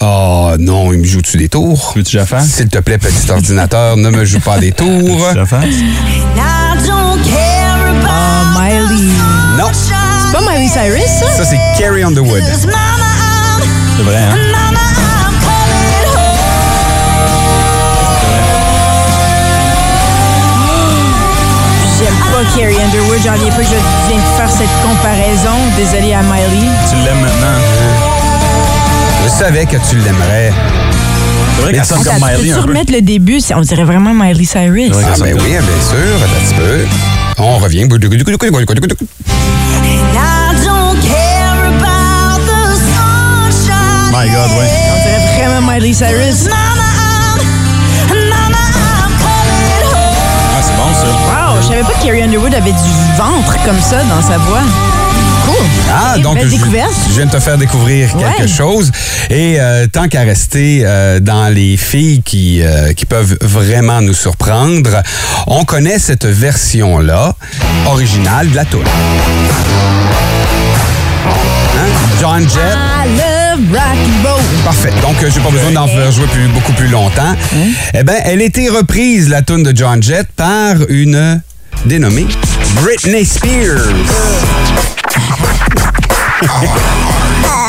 Oh non, il me joue-tu des tours? Veux-tu la? S'il te plaît, petit ordinateur, ne me joue pas des tours. Je la? Ah, Miley. Non, C'est pas Miley Cyrus, ça? ça c'est Carrie Underwood. C'est vrai, hein? J'aime pas Carrie Underwood. J'en viens pas que je viens de faire cette comparaison. Désolée à Miley. Tu l'aimes maintenant. Je savais que tu l'aimerais. C'est vrai qu'elle sonne comme Miley peux-tu peu. remettre le début? On dirait vraiment Miley Cyrus. Ah ben me oui, bien sûr, un petit peu. On revient. My God, ouais. On dirait vraiment Miley Cyrus. Ah, c'est bon, ça. Wow, je savais pas que Carrie Underwood avait du ventre comme ça dans sa voix. Cool. Ah, donc je, viens de te faire découvrir quelque Ouais. chose. Et euh, tant qu'à rester euh, dans les filles qui, euh, qui peuvent vraiment nous surprendre, on connaît cette version-là, originale de la tour. Hein? John Jett. I love rock and roll. Parfait. Donc, j'ai pas besoin d'en faire jouer plus- beaucoup plus longtemps. Eh bien, elle a été reprise, la tune de John Jett, par une dénommée Britney Spears.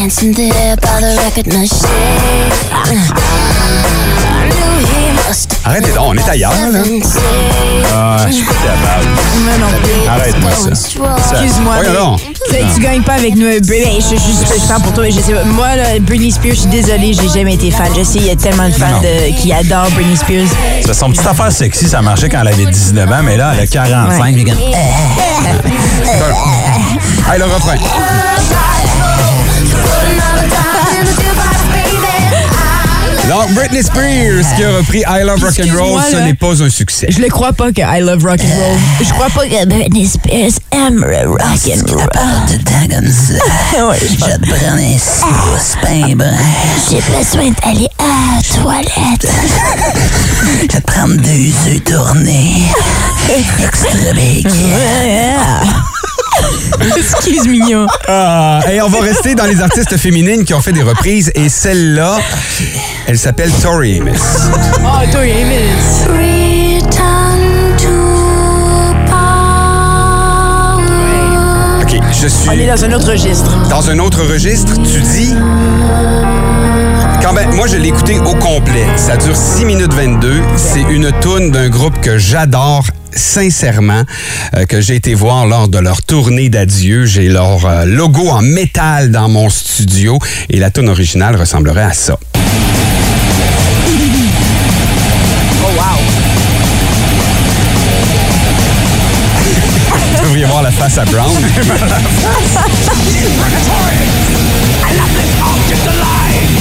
Dancing there by the record machine. Arrêtez donc, on est ailleurs, là. Ah, je suis plus capable. Mais non plus. Arrête-moi ça. Excuse-moi. Mais-. Tu gagnes pas avec nous. Britney, je, je, je, je parle pour toi, mais je sais pas. Moi, là, Britney Spears, je suis désolée, j'ai jamais été fan. Je sais, il y a tellement de fans de- qui adorent Britney Spears. Ça, Son petite affaire sexy, ça marchait quand elle avait 19 ans, mais là, elle a 45. Ouais. Hey, le refrain. Donc, Britney Spears qui a repris I Love Rock and Roll, ce n'est pas un succès. Je le crois pas que I love rock and roll. Je crois pas que Britney Spears aime le rock and roll. Ouais, je pense- J'ai besoin d'aller à la toilette. Je vais te prendre deux œufs tournés. Extra big. Excuse mignon. Ah, et on va rester dans les artistes féminines qui ont fait des reprises. Et celle-là, elle s'appelle Tori Amos. Oh, toi, Amos. Return to power. OK, je On est suis dans un autre registre. dans un autre registre. Tu dis... Quand ben, moi, je l'ai écouté au complet. Ça dure 6 minutes 22. C'est une toune d'un groupe que j'adore sincèrement, euh, que j'ai été voir lors de leur tournée d'adieu. J'ai leur euh, logo en métal dans mon studio et la toune originale ressemblerait à ça. Oh, wow. Vous devriez voir la face à Brown.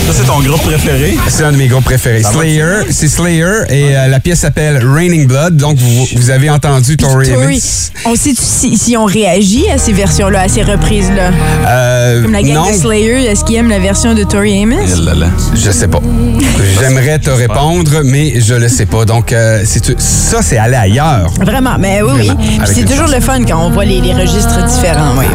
Ça, c'est ton groupe préféré? C'est un de mes groupes préférés. Ça Slayer, c'est Slayer et euh, la pièce s'appelle Raining Blood. Donc, vous, vous avez entendu Tori Tori, Amos. on sait si, si on réagit à ces versions-là, à ces reprises-là? Euh, Comme la gang non, de Slayer, est-ce qu'ils aiment la version de Tori Amos? Là là. je sais pas. J'aimerais te répondre, mais je le sais pas. Donc, euh, c'est- ça, c'est aller ailleurs. Vraiment, mais oui, Puis C'est toujours le fun quand on voit les, les registres différents, oui.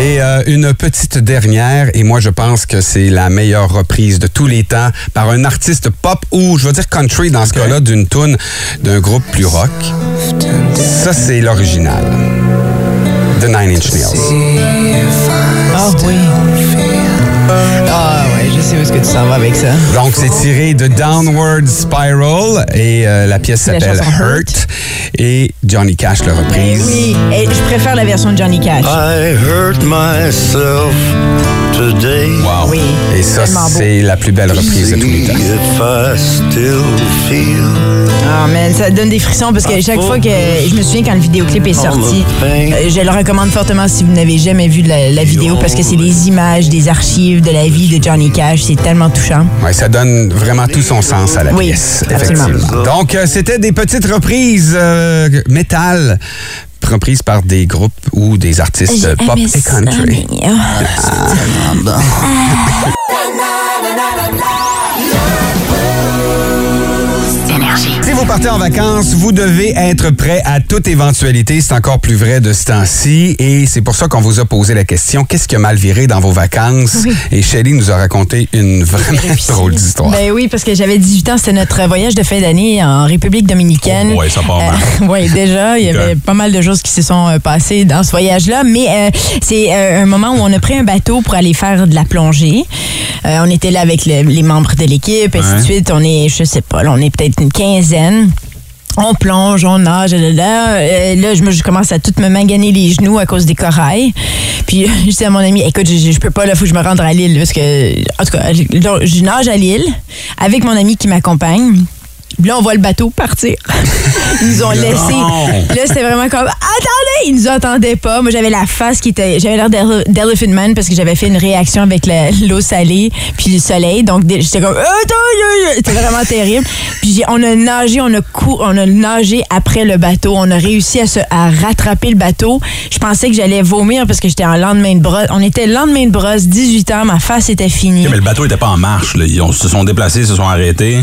Et euh, une petite dernière, et moi, je pense que c'est la meilleure reprise de tous les temps par un artiste pop ou, je veux dire, country dans ce cas-là, d'une tune d'un groupe plus rock. Ça, c'est l'original. The Nine Inch Nails. Ah oui. Ah je sais où est-ce que tu s'en vas avec ça. Donc, c'est tiré de Downward Spiral et euh, la pièce s'appelle Hurt. Et Johnny Cash le reprise. Oui, et je préfère la version de Johnny Cash. I hurt myself today. Wow. Oui. Et ça, c'est la plus belle reprise de tous les temps. Ah man, ça donne des frissons parce que chaque fois que je me souviens quand le vidéoclip est sorti, euh, je le recommande fortement si vous n'avez jamais vu la, la vidéo parce que c'est des images, des archives de la vie de Johnny Cash, c'est tellement touchant. Ouais, ça donne vraiment tout son sens à la Oui, pièce, absolument. effectivement. Donc, euh, c'était des petites reprises euh, métal reprises par des groupes ou des artistes pop et country. vous partez en vacances, vous devez être prêt à toute éventualité. C'est encore plus vrai de ce temps-ci. Et c'est pour ça qu'on vous a posé la question, qu'est-ce qui a mal viré dans vos vacances? Oui. Et Shelly nous a raconté une vraiment drôle d'histoire. Ben oui, parce que j'avais 18 ans, c'était notre voyage de fin d'année en République dominicaine. Oh, ouais, ça part mal. oui, déjà, il y avait pas mal de choses qui se sont euh, passées dans ce voyage-là, mais euh, c'est euh, un moment où on a pris un bateau pour aller faire de la plongée. Euh, on était là avec le- les membres de l'équipe, ainsi de suite. On est, je sais pas, là, on est peut-être une quinzaine. On plonge, on nage, là, là. Euh, je, me- je commence à tout me maganer les genoux à cause des corails. Puis je dis à mon ami, écoute, je, peux pas, là, faut que je me rende à que, en tout cas, je, nage à l'île avec mon ami qui m'accompagne. Puis là, on voit le bateau partir. Ils nous ont laissé. Là, c'était vraiment comme Attendez! Ils nous entendaient pas. Moi, j'avais la face qui était. J'avais l'air d'Ele- d'Elephant Man parce que j'avais fait une réaction avec l'eau salée puis le soleil. Donc, j'étais comme Attends! C'était vraiment terrible. Puis on a nagé, on a, cou- on a nagé après le bateau. On a réussi à, se, à rattraper le bateau. Je pensais que j'allais vomir parce que j'étais en lendemain de brosse. On était le lendemain de brosse, 18 ans, ma face était finie. Mais le bateau était pas en marche. Là. Ils ont- se sont déplacés, se sont arrêtés.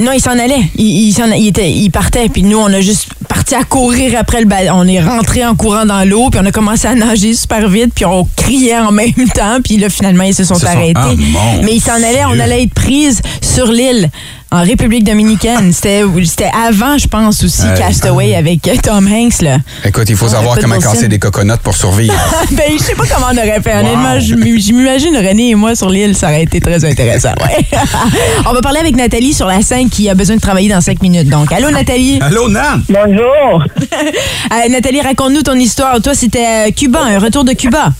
Non, il s'en allait. Il, il, s'en- il était, il partait. Puis nous, on a juste parti à courir après le ballon. On est rentré en courant dans l'eau, puis on a commencé à nager super vite, puis on criait en même temps, puis là, finalement, ils se sont Ils se sont- arrêtés. Ah, Mais ils s'en allaient, on allait être prise sur l'île. En République dominicaine. C'était c'était avant, je pense, aussi. Castaway avec euh, Tom Hanks. Là. Écoute, il faut savoir comment casser des coconottes pour survivre. ben, je sais pas comment on aurait fait. Honnêtement, je m- je m'imagine René et moi sur l'île, ça aurait été très intéressant. ouais. on va parler avec Nathalie sur la scène qui a besoin de travailler dans cinq minutes. Donc, allô Nathalie? Allô, Nan? Bonjour. Euh, Nathalie, raconte-nous ton histoire. Toi, c'était euh, Cuba, un retour de Cuba.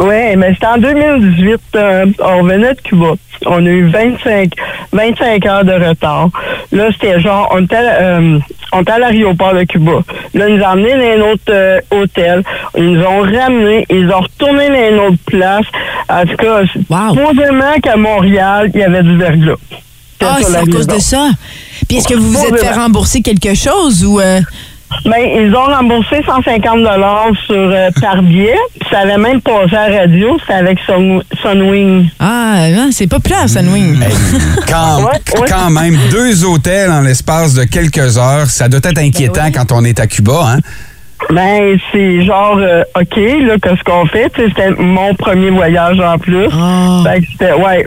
Oui, mais c'était en 2018. euh, on venait de Cuba. On a eu 25, 25 heures de retard. Là, c'était genre, on était, euh, on était à l'aéroport de Cuba. Là, ils nous ont emmenés dans un autre euh, hôtel. Ils nous ont ramenés. Ils ont retourné dans une autre place. En tout cas, Wow. qu'à Montréal, il y avait du verglas. Ah, c'est à cause de ça. Puis est-ce que vous vous êtes fait rembourser quelque chose ou... Ben, ils ont remboursé 150 dollars sur euh, par billet. Puis ça avait même passé à la radio. C'était avec Sun, Sunwing. Ah, non, c'est pas plat, Sunwing. Hey, quand, Ouais, ouais. quand même, deux hôtels en l'espace de quelques heures, ça doit être inquiétant quand on est à Cuba, hein? Ben, c'est genre, euh, OK, là, qu'est-ce qu'on fait? Tu sais, C'était mon premier voyage en plus. Ah. Fait que c'était, ouais.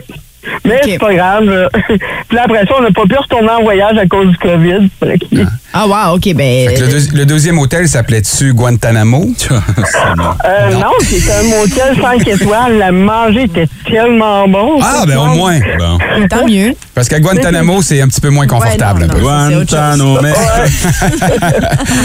Mais c'est pas grave. Puis là, après ça, on n'a pas pu retourner en voyage à cause du COVID. Que- Ah, wow, OK, ben... Fait que le, deux- le deuxième hôtel s'appelait-tu Guantanamo? Euh, non, c'était un motel 5 étoiles. La manger était tellement bon. Ah, ben au moins. Bon. Tant mieux. Parce qu'à Guantanamo, c'est un petit peu moins confortable. Ouais, non, non. mais...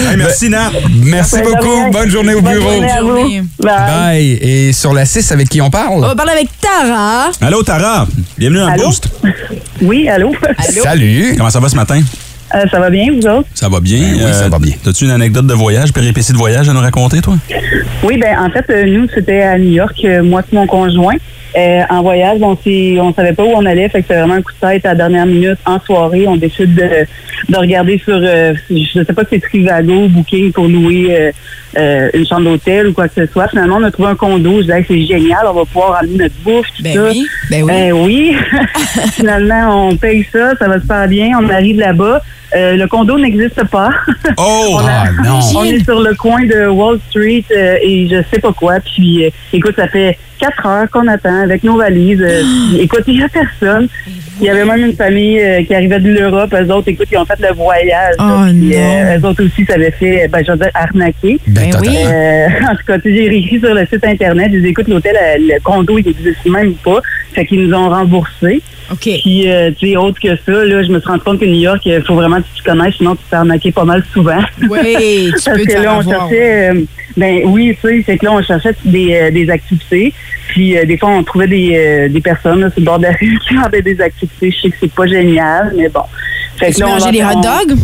Hey, merci, Nat. Merci Ben, beaucoup. Bonne journée au Bonne bureau. journée à vous. Bye. Bye. Et sur la 6, avec qui on On parle? va parler avec Tara. Allô, Tara? Bienvenue dans le Allô? Boost. Oui, allô? Allô? Salut. Comment ça va ce matin? Euh, ça va bien, vous autres? Ça va bien? Ben oui, ça va bien. As-tu une anecdote de voyage, péripétie de voyage à nous raconter, toi? Oui, ben en fait, euh, nous, c'était à New York, euh, moi et mon conjoint. Euh, en voyage, on s'est- on savait pas où on allait, fait que c'était vraiment un coup de tête à la dernière minute. En soirée, on décide de, de regarder sur, euh, je sais pas si c'est Trivago, Booking pour louer euh, euh, une chambre d'hôtel ou quoi que ce soit. Finalement, on a trouvé un condo. Je disais, Hey, c'est génial, on va pouvoir amener notre bouffe, tout Ben ça. oui, ben oui. Ben oui. Finalement, on paye ça, ça va super bien. On arrive là-bas. Euh, le condo n'existe pas. Oh! On a- Ah non. on est sur le coin de Wall Street euh, et je sais pas quoi. Puis, euh, écoute, ça fait quatre heures qu'on attend avec nos valises. Euh, puis, écoute, il y a personne. Il y avait même une famille euh, qui arrivait de l'Europe. Eux autres, écoute, ils ont fait le voyage. Oh là, puis, non. euh, eux autres aussi s'avaient fait, ben, je veux dire, arnaquer. Ben, Ben oui. Euh, en tout cas, tu sais, j'ai écrit sur le site Internet. Je dis, écoute, l'hôtel, le condo, il n'existe même pas. Fait qu'ils nous ont remboursé. OK. Puis, euh, tu sais, autre que ça, là, je me suis rendu compte que New York, il faut vraiment que tu te connaisses, sinon tu te fais arnaquer pas mal souvent. Oui, tu Parce peux que là, on cherchait, euh, ben oui, tu sais, c'est que là, on cherchait des, euh, des activités. Puis euh, des fois, on trouvait des, euh, des personnes là, sur le bord de la rue qui avaient des activités. Je sais que c'est pas génial, mais bon. Fait Tu là, on des hot dogs?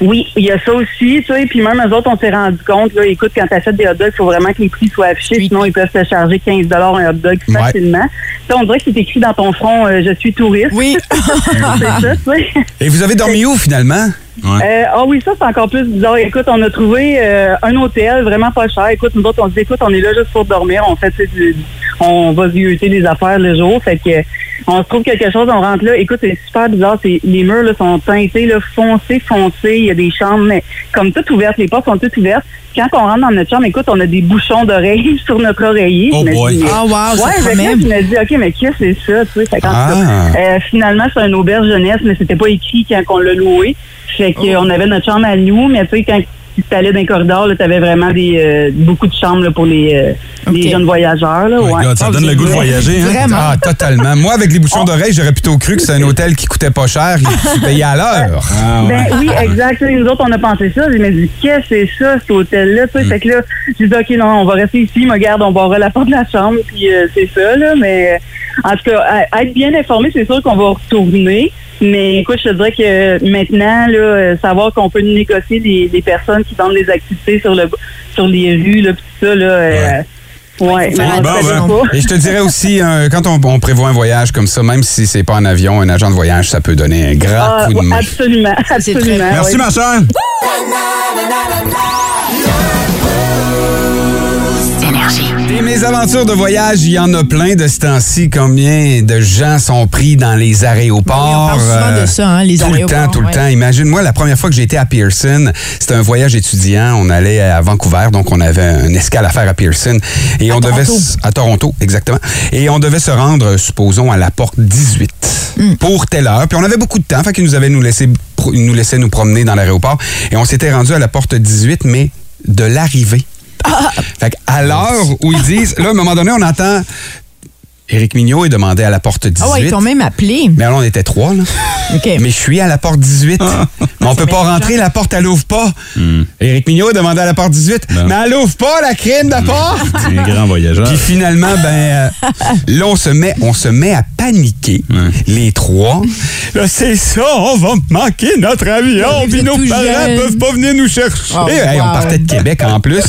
Oui, il y a ça aussi, tu sais. Puis même eux autres, on s'est rendu compte, là, écoute, quand tu achètes des hot dogs, il faut vraiment que les prix soient affichés, Oui. sinon ils peuvent te charger 15 un hot dog Ouais. facilement. Ça, on dirait que c'est écrit dans ton front, euh, je suis touriste. Oui. c'est ça, tu sais. Et vous avez dormi où finalement? Ouais. Euh, Ah oui, ça, c'est encore plus bizarre. Écoute, on a trouvé euh, un hôtel vraiment pas cher. Écoute, nous autres, on se dit, écoute, on est là juste pour dormir. On fait, tu sais, du- on va visiter les affaires le jour. Fait que, on se trouve quelque chose, on rentre là. Écoute, c'est super bizarre. C'est, les murs, là, sont teintés, là, foncés, foncés. Il y a des chambres, mais comme toutes ouvertes. Les portes sont toutes ouvertes. Quand on rentre dans notre chambre, écoute, on a des bouchons d'oreilles sur notre oreiller. Oh boy. Ah, wow, ça Ouais, là, je me dis, OK, mais qu'est-ce que c'est ça, tu sais? Fait cas, Ah. euh, finalement, c'est un auberge jeunesse, mais c'était pas écrit quand on l'a loué. Fait Oh. qu'on avait notre chambre à nous, mais tu sais, quand tu allais dans les corridors, tu avais vraiment des, euh, beaucoup de chambres là, pour les, euh, les jeunes voyageurs. Là, Oh my ouais. God, ça donne le goût de voyager, hein? Vraiment. Ah, totalement. Moi, avec les bouchons d'oreilles, j'aurais plutôt cru que c'est un hôtel qui coûtait pas cher et tu payais à l'heure. Ah, ouais. Ben oui, exact. Nous autres, on a pensé ça. Je me dit, qu'est-ce que c'est ça, cet hôtel-là? Fait que là, j'ai dit, OK, non, on va rester ici. Me garde, on va ouvrir la porte de la chambre, puis euh, c'est ça, là. Mais en tout cas, à- être bien informé, c'est sûr qu'on va retourner. Mais écoute, je te dirais que maintenant, là, euh, savoir qu'on peut négocier des, des personnes qui donnent des activités sur le sur les rues, là, puis tout ça, là. euh, Ouais, faire on bon, ben. pas. Et je te dirais aussi, euh, quand on, on prévoit un voyage comme ça, même si c'est pas en avion, un agent de voyage, ça peut donner un grand Ah, coup de ouais, main. absolument, absolument. Merci, ouais. ma soeur. Des mésaventures de voyage, il y en a plein de ce temps-ci. Combien de gens sont pris dans les aéroports? Oui, on parle souvent de ça, hein, les tout le temps, tout le temps. Imagine-moi, la première fois que j'étais à Pearson, c'était un voyage étudiant. On allait à Vancouver, donc on avait un escale à faire à Pearson. Et on devait... Toronto. À Toronto, exactement. Et on devait se rendre, euh, supposons, à la porte 18 Hmm. pour telle heure. Puis on avait beaucoup de temps, fait qu'ils nous avaient nous laissé, nous nous promener dans l'aéroport. Et on s'était rendu à la porte 18, mais de l'arrivée. Fait à l'heure où ils disent, là, à un moment donné, on entend Éric Mignot est demandé à la porte 18. Ah ouais, ils t'ont même appelé. Mais alors, on était trois, là. OK. Mais je suis à la porte 18. mais on peut pas rentrer, la porte, elle ouvre pas. Éric Mignot est demandé à la porte 18. Mais elle ouvre pas, la crème de la porte! C'est un grand voyageur. Puis finalement, ben, euh, là, on se met, on se met à paniquer, les trois. Là, c'est ça, on va manquer notre avion, puis nos parents jeune. peuvent pas venir nous chercher. Oh, Hey, On partait de Québec en plus.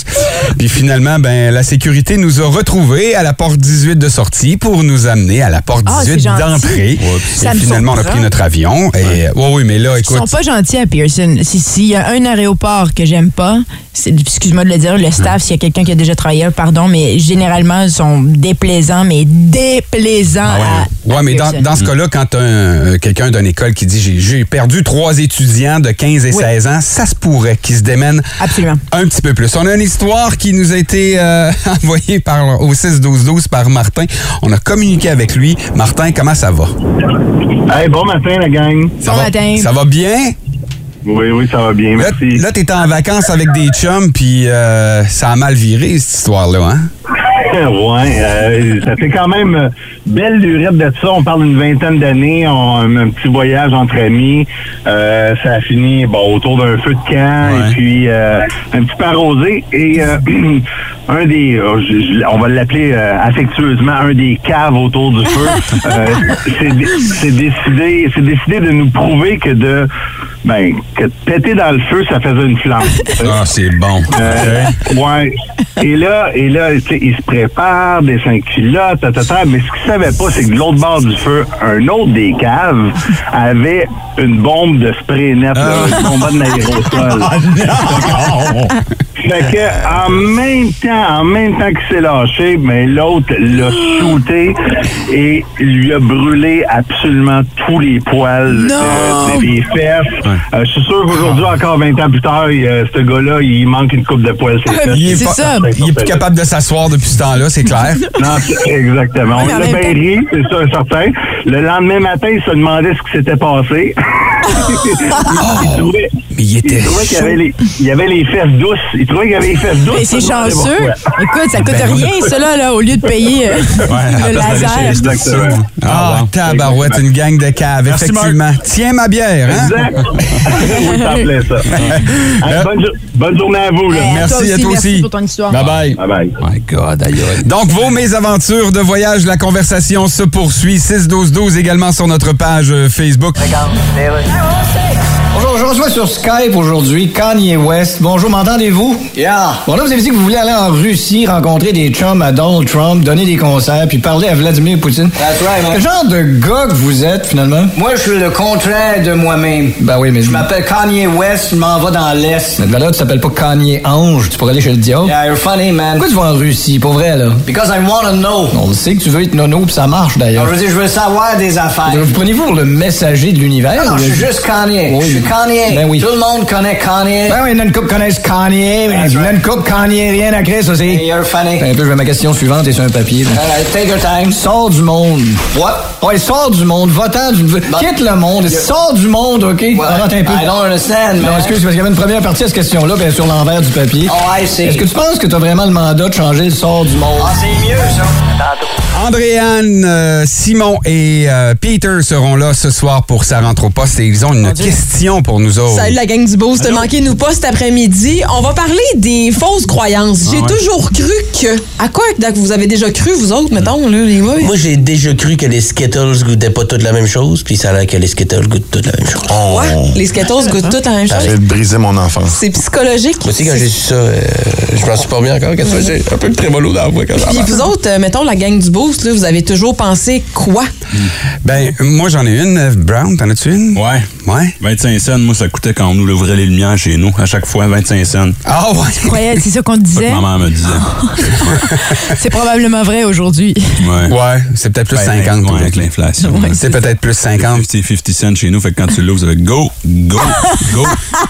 puis finalement, ben, la sécurité nous a retrouvés à la porte 18 de sortie pour nous amener à la porte Ah, c'est 18 gentil. d'entrée. Ça Et me finalement, on a surprend. pris notre avion. Et, oui, oui, mais là, Ils écoute. sont pas gentils à Pearson. Si- S'il y a un aéroport que j'aime pas, c'est- excuse-moi de le dire, le staff, s'il y a quelqu'un qui a déjà travaillé, pardon, mais généralement, ils sont déplaisants, mais déplaisants à, Ouais, à mais dans, Pearson. dans ce cas-là, quand t'as un- euh, quelqu'un d'une école qui dit j'ai- j'ai perdu trois étudiants de 15 et Oui. 16 ans, ça se pourrait qu'ils se démènent Absolument. un petit peu plus. On a une histoire qui nous a été euh, envoyée par, au 6-12-12 par Martin. On a communiqué avec lui. Martin, comment ça va? Hey, bon matin, la gang. Ça Bon va, matin. Ça va bien? Oui, oui, ça va bien, Là, merci. là t'es en vacances avec des chums, puis euh, ça a mal viré, cette histoire-là, hein? ouais, euh, ça fait quand même euh, belle lurette de ça. On parle d'une vingtaine d'années, on- un, un petit voyage entre amis. Euh, ça a fini bon, autour d'un feu de camp Ouais. et puis euh, un petit peu arrosé. Et euh, un des, je- je- on va l'appeler euh, affectueusement, un des caves autour du feu, euh, c'est décidé, c'est décidé de nous prouver que de ben que péter dans le feu, ça faisait une flamme. Ah, c'est bon. Euh, ouais. Et là, et là, il se prépare des cinq culottes, ta, ta, ta, mais ce qu'il savait pas, c'est que de l'autre bord du feu, un autre des caves avait une bombe de spray net, là, une bombe de aérosol. Fait que, en même temps, en même temps qu'il s'est lâché, mais l'autre l'a shooté et lui a brûlé absolument tous les poils euh, des fesses. Euh, je suis sûr qu'aujourd'hui, encore 20 ans plus tard, il, euh, ce gars-là, il manque une coupe de poils. ses fesses. Il est, pas- ça. il est plus capable de s'asseoir depuis ce temps-là, c'est clair. Non, c'est- exactement. On l'a bien ri, c'est ça, certain. Le lendemain matin, il se demandait ce qui s'était passé. il trouvait, Mais il était il trouvait qu'il y avait les, il y avait les fesses douces. Il trouvait qu'il avait douces. Mais c'est chanceux. Écoute, ça coûte Ben rien, ça, là, là, au lieu de payer euh, le laser. Ah, bon. tabarouette, une gang de caves, Merci, effectivement. Tiens ma bière, hein? Exact. oui, ça me plaît, ça. Hey, bonne, jo- bonne journée à vous. Là. Merci à toi aussi. Merci pour ton histoire. Bye bye. Bye bye. My God, aïe, aïe. Donc, vos mésaventures de voyage, la conversation se poursuit. 6-12-12 également sur notre page euh, Facebook. Bonjour, sur Skype aujourd'hui Kanye West. Bonjour, m'entendez-vous? Yeah. Bon, là, vous avez dit que vous voulez aller en Russie, rencontrer des chums à Donald Trump, donner des concerts, puis parler à Vladimir Poutine. That's right, man. Quel genre de gars que vous êtes, finalement? Moi, je suis le contraire de moi-même. Ben oui, mais... Je m'appelle Kanye West, je m'en vais dans l'Est. Mais là, tu t'appelles pas Kanye Ange, tu pourrais aller chez le diable. Yeah, you're funny, man. Pourquoi tu vas en Russie, pour vrai, là? Because I wanna know. On le sait que tu veux être nono, puis ça marche, d'ailleurs. je veux dire, je veux savoir des affaires. Vous prenez-vous pour le messager de l'univers? Non, je suis juste Kanye. Oui. Je suis Kanye. Ben oui. Tout le monde connaît Kanye. Ben oui, il y en a une couple connaissent Kanye, mais il y en a une couple Kanye, rien à créer, ça c'est. Hey, you're funny. Un peu, je vais ma question suivante et sur un papier. là. Alright, take your time. Sors du monde. What? Ouais, sors du monde. Va-t'en d'une. Quitte le monde. Sors du monde, OK? Arrête un peu. I don't understand, Non, excuse, parce qu'il y avait une première partie à cette question-là, bien sur l'envers du papier. Oh, I see. Est-ce que tu penses que tu as vraiment le mandat de changer le sort du monde? Ah, c'est mieux, ça. Tantôt. Andréane, euh, Simon et euh, Peter seront là ce soir pour sa rentre au poste et ils ont une question pour nous autres. Salut la gang du Boost, manquez-nous pas cet après-midi. On va parler des fausses croyances. J'ai Ah ouais. toujours cru que... À quoi que vous avez déjà cru, vous autres, mettons, là, les gars? Moi, j'ai déjà cru que les Skittles goûtaient pas toutes la même chose, puis ça a l'air que les Skittles goûtent toutes la même chose. Quoi? Les Skittles goûtent toutes la même chose? De briser mon enfance. C'est psychologique. Moi aussi, quand j'ai su ça, euh, je m'en suis pas bien encore. Qu'est-ce que j'ai un peu de trémolo dans la voix quand Puis vous autres, euh, mettons, la gang du Boost, là, vous avez toujours pensé quoi? Ben, moi j'en ai une, Eve Brown, t'en as-tu une? Ouais. Ouais. Ben, tiens, ça, moi, ça coûtait quand on nous ouvrait les lumières chez nous, à chaque fois, 25 cents. Ah ouais? Tu croyais, c'est ça qu'on te disait? que ma mère me disait. C'est probablement vrai aujourd'hui. Ouais. Ouais, c'est peut-être plus Ben, 50. ouais, avec l'inflation. C'est peut-être plus 50. 50. 50 cents chez nous, fait que quand tu l'ouvres, ça fait go, go, go,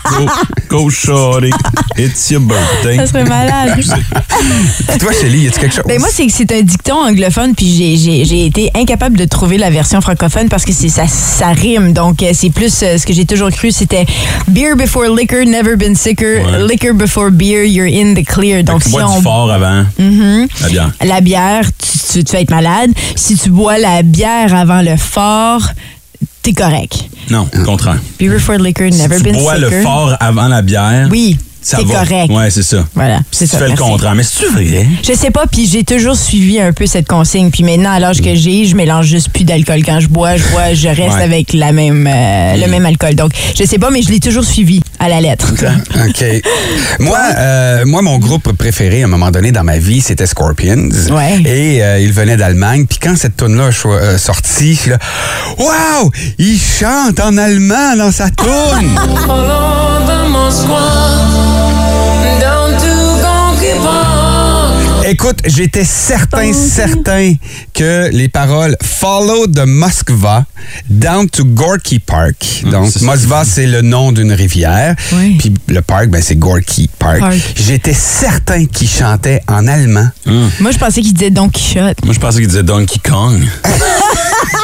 go, go, shorty. It's your birthday. Ça serait malade. Toi, Shelly, y a-tu quelque chose? Ben moi, c'est que c'est un dicton anglophone, puis j'ai- été incapable de trouver la version francophone parce que ça rime. Donc, euh, c'est plus euh, ce que j'ai toujours cru, c'était beer before liquor, never been sicker. Ouais. Liquor before beer, you're in the clear. Donc, tu si bois on du fort avant. Mhm. La bière. la bière, tu, tu- tu vas être malade. Si tu bois la bière avant le fort, t'es correct. Non, au contraire. Beer before liquor, never si tu been bois sicker. le fort avant la bière, Oui, c'est correct. Ouais, c'est ça. Voilà, Si c'est tu ça. fais le contraire. Mais c'est-tu vrai? Je sais pas, puis j'ai toujours suivi un peu cette consigne. Puis maintenant, à l'âge que j'ai, je mélange juste plus d'alcool. Quand je bois, je bois, je reste Ouais. avec la même, euh, le même alcool. Donc, je sais pas, mais je l'ai toujours suivi à la lettre. OK. Moi, euh, moi, mon groupe préféré à un moment donné dans ma vie, c'était Scorpions. Ouais. Et euh, il venait d'Allemagne. Puis quand cette tune là est sortie, je suis là, Wow! Il chante en allemand dans sa tune! Écoute, j'étais certain, certain que les paroles Follow the Moskva down to Gorky Park. Donc, c'est ça. Moskva, c'est le nom d'une rivière. Oui. Puis le parc, ben, c'est Gorky Park. Park. J'étais certain qu'il chantait en allemand. Moi, je pensais qu'il disait Don Quichotte. Moi, je pensais qu'il disait Donkey Kong.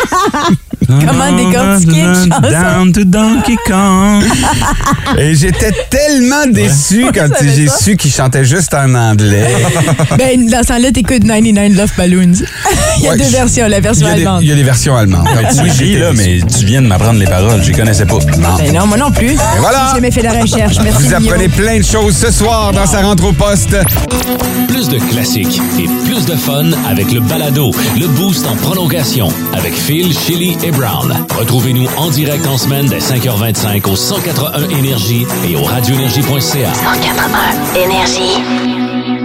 Comment décortiquer une chanson? Down to Donkey Kong. Et j'étais tellement déçu quand savais j'ai ça? su qu'il chantait juste en anglais. Ben, dans ce temps-là, t'écoutes 99 Love Balloons. Il y a Ouais, deux je- versions, la Il version y, a des, allemande. il y a des versions allemandes. Donc, oui, j'étais là, déçu. mais tu viens de m'apprendre les paroles. Je les connaissais pas. Non. Ben non, moi non plus. voilà. J'ai jamais fait la recherche. Merci, Vous Guillaume. apprenez plein de choses ce soir dans sa rentre au poste. Plus de classiques et plus de fun avec le balado, le boost en prolongation avec Phil, Chili et Brown. Retrouvez-nous en direct en semaine dès 5h25 au 181 Énergie et au radioénergie.ca. 181 Énergie.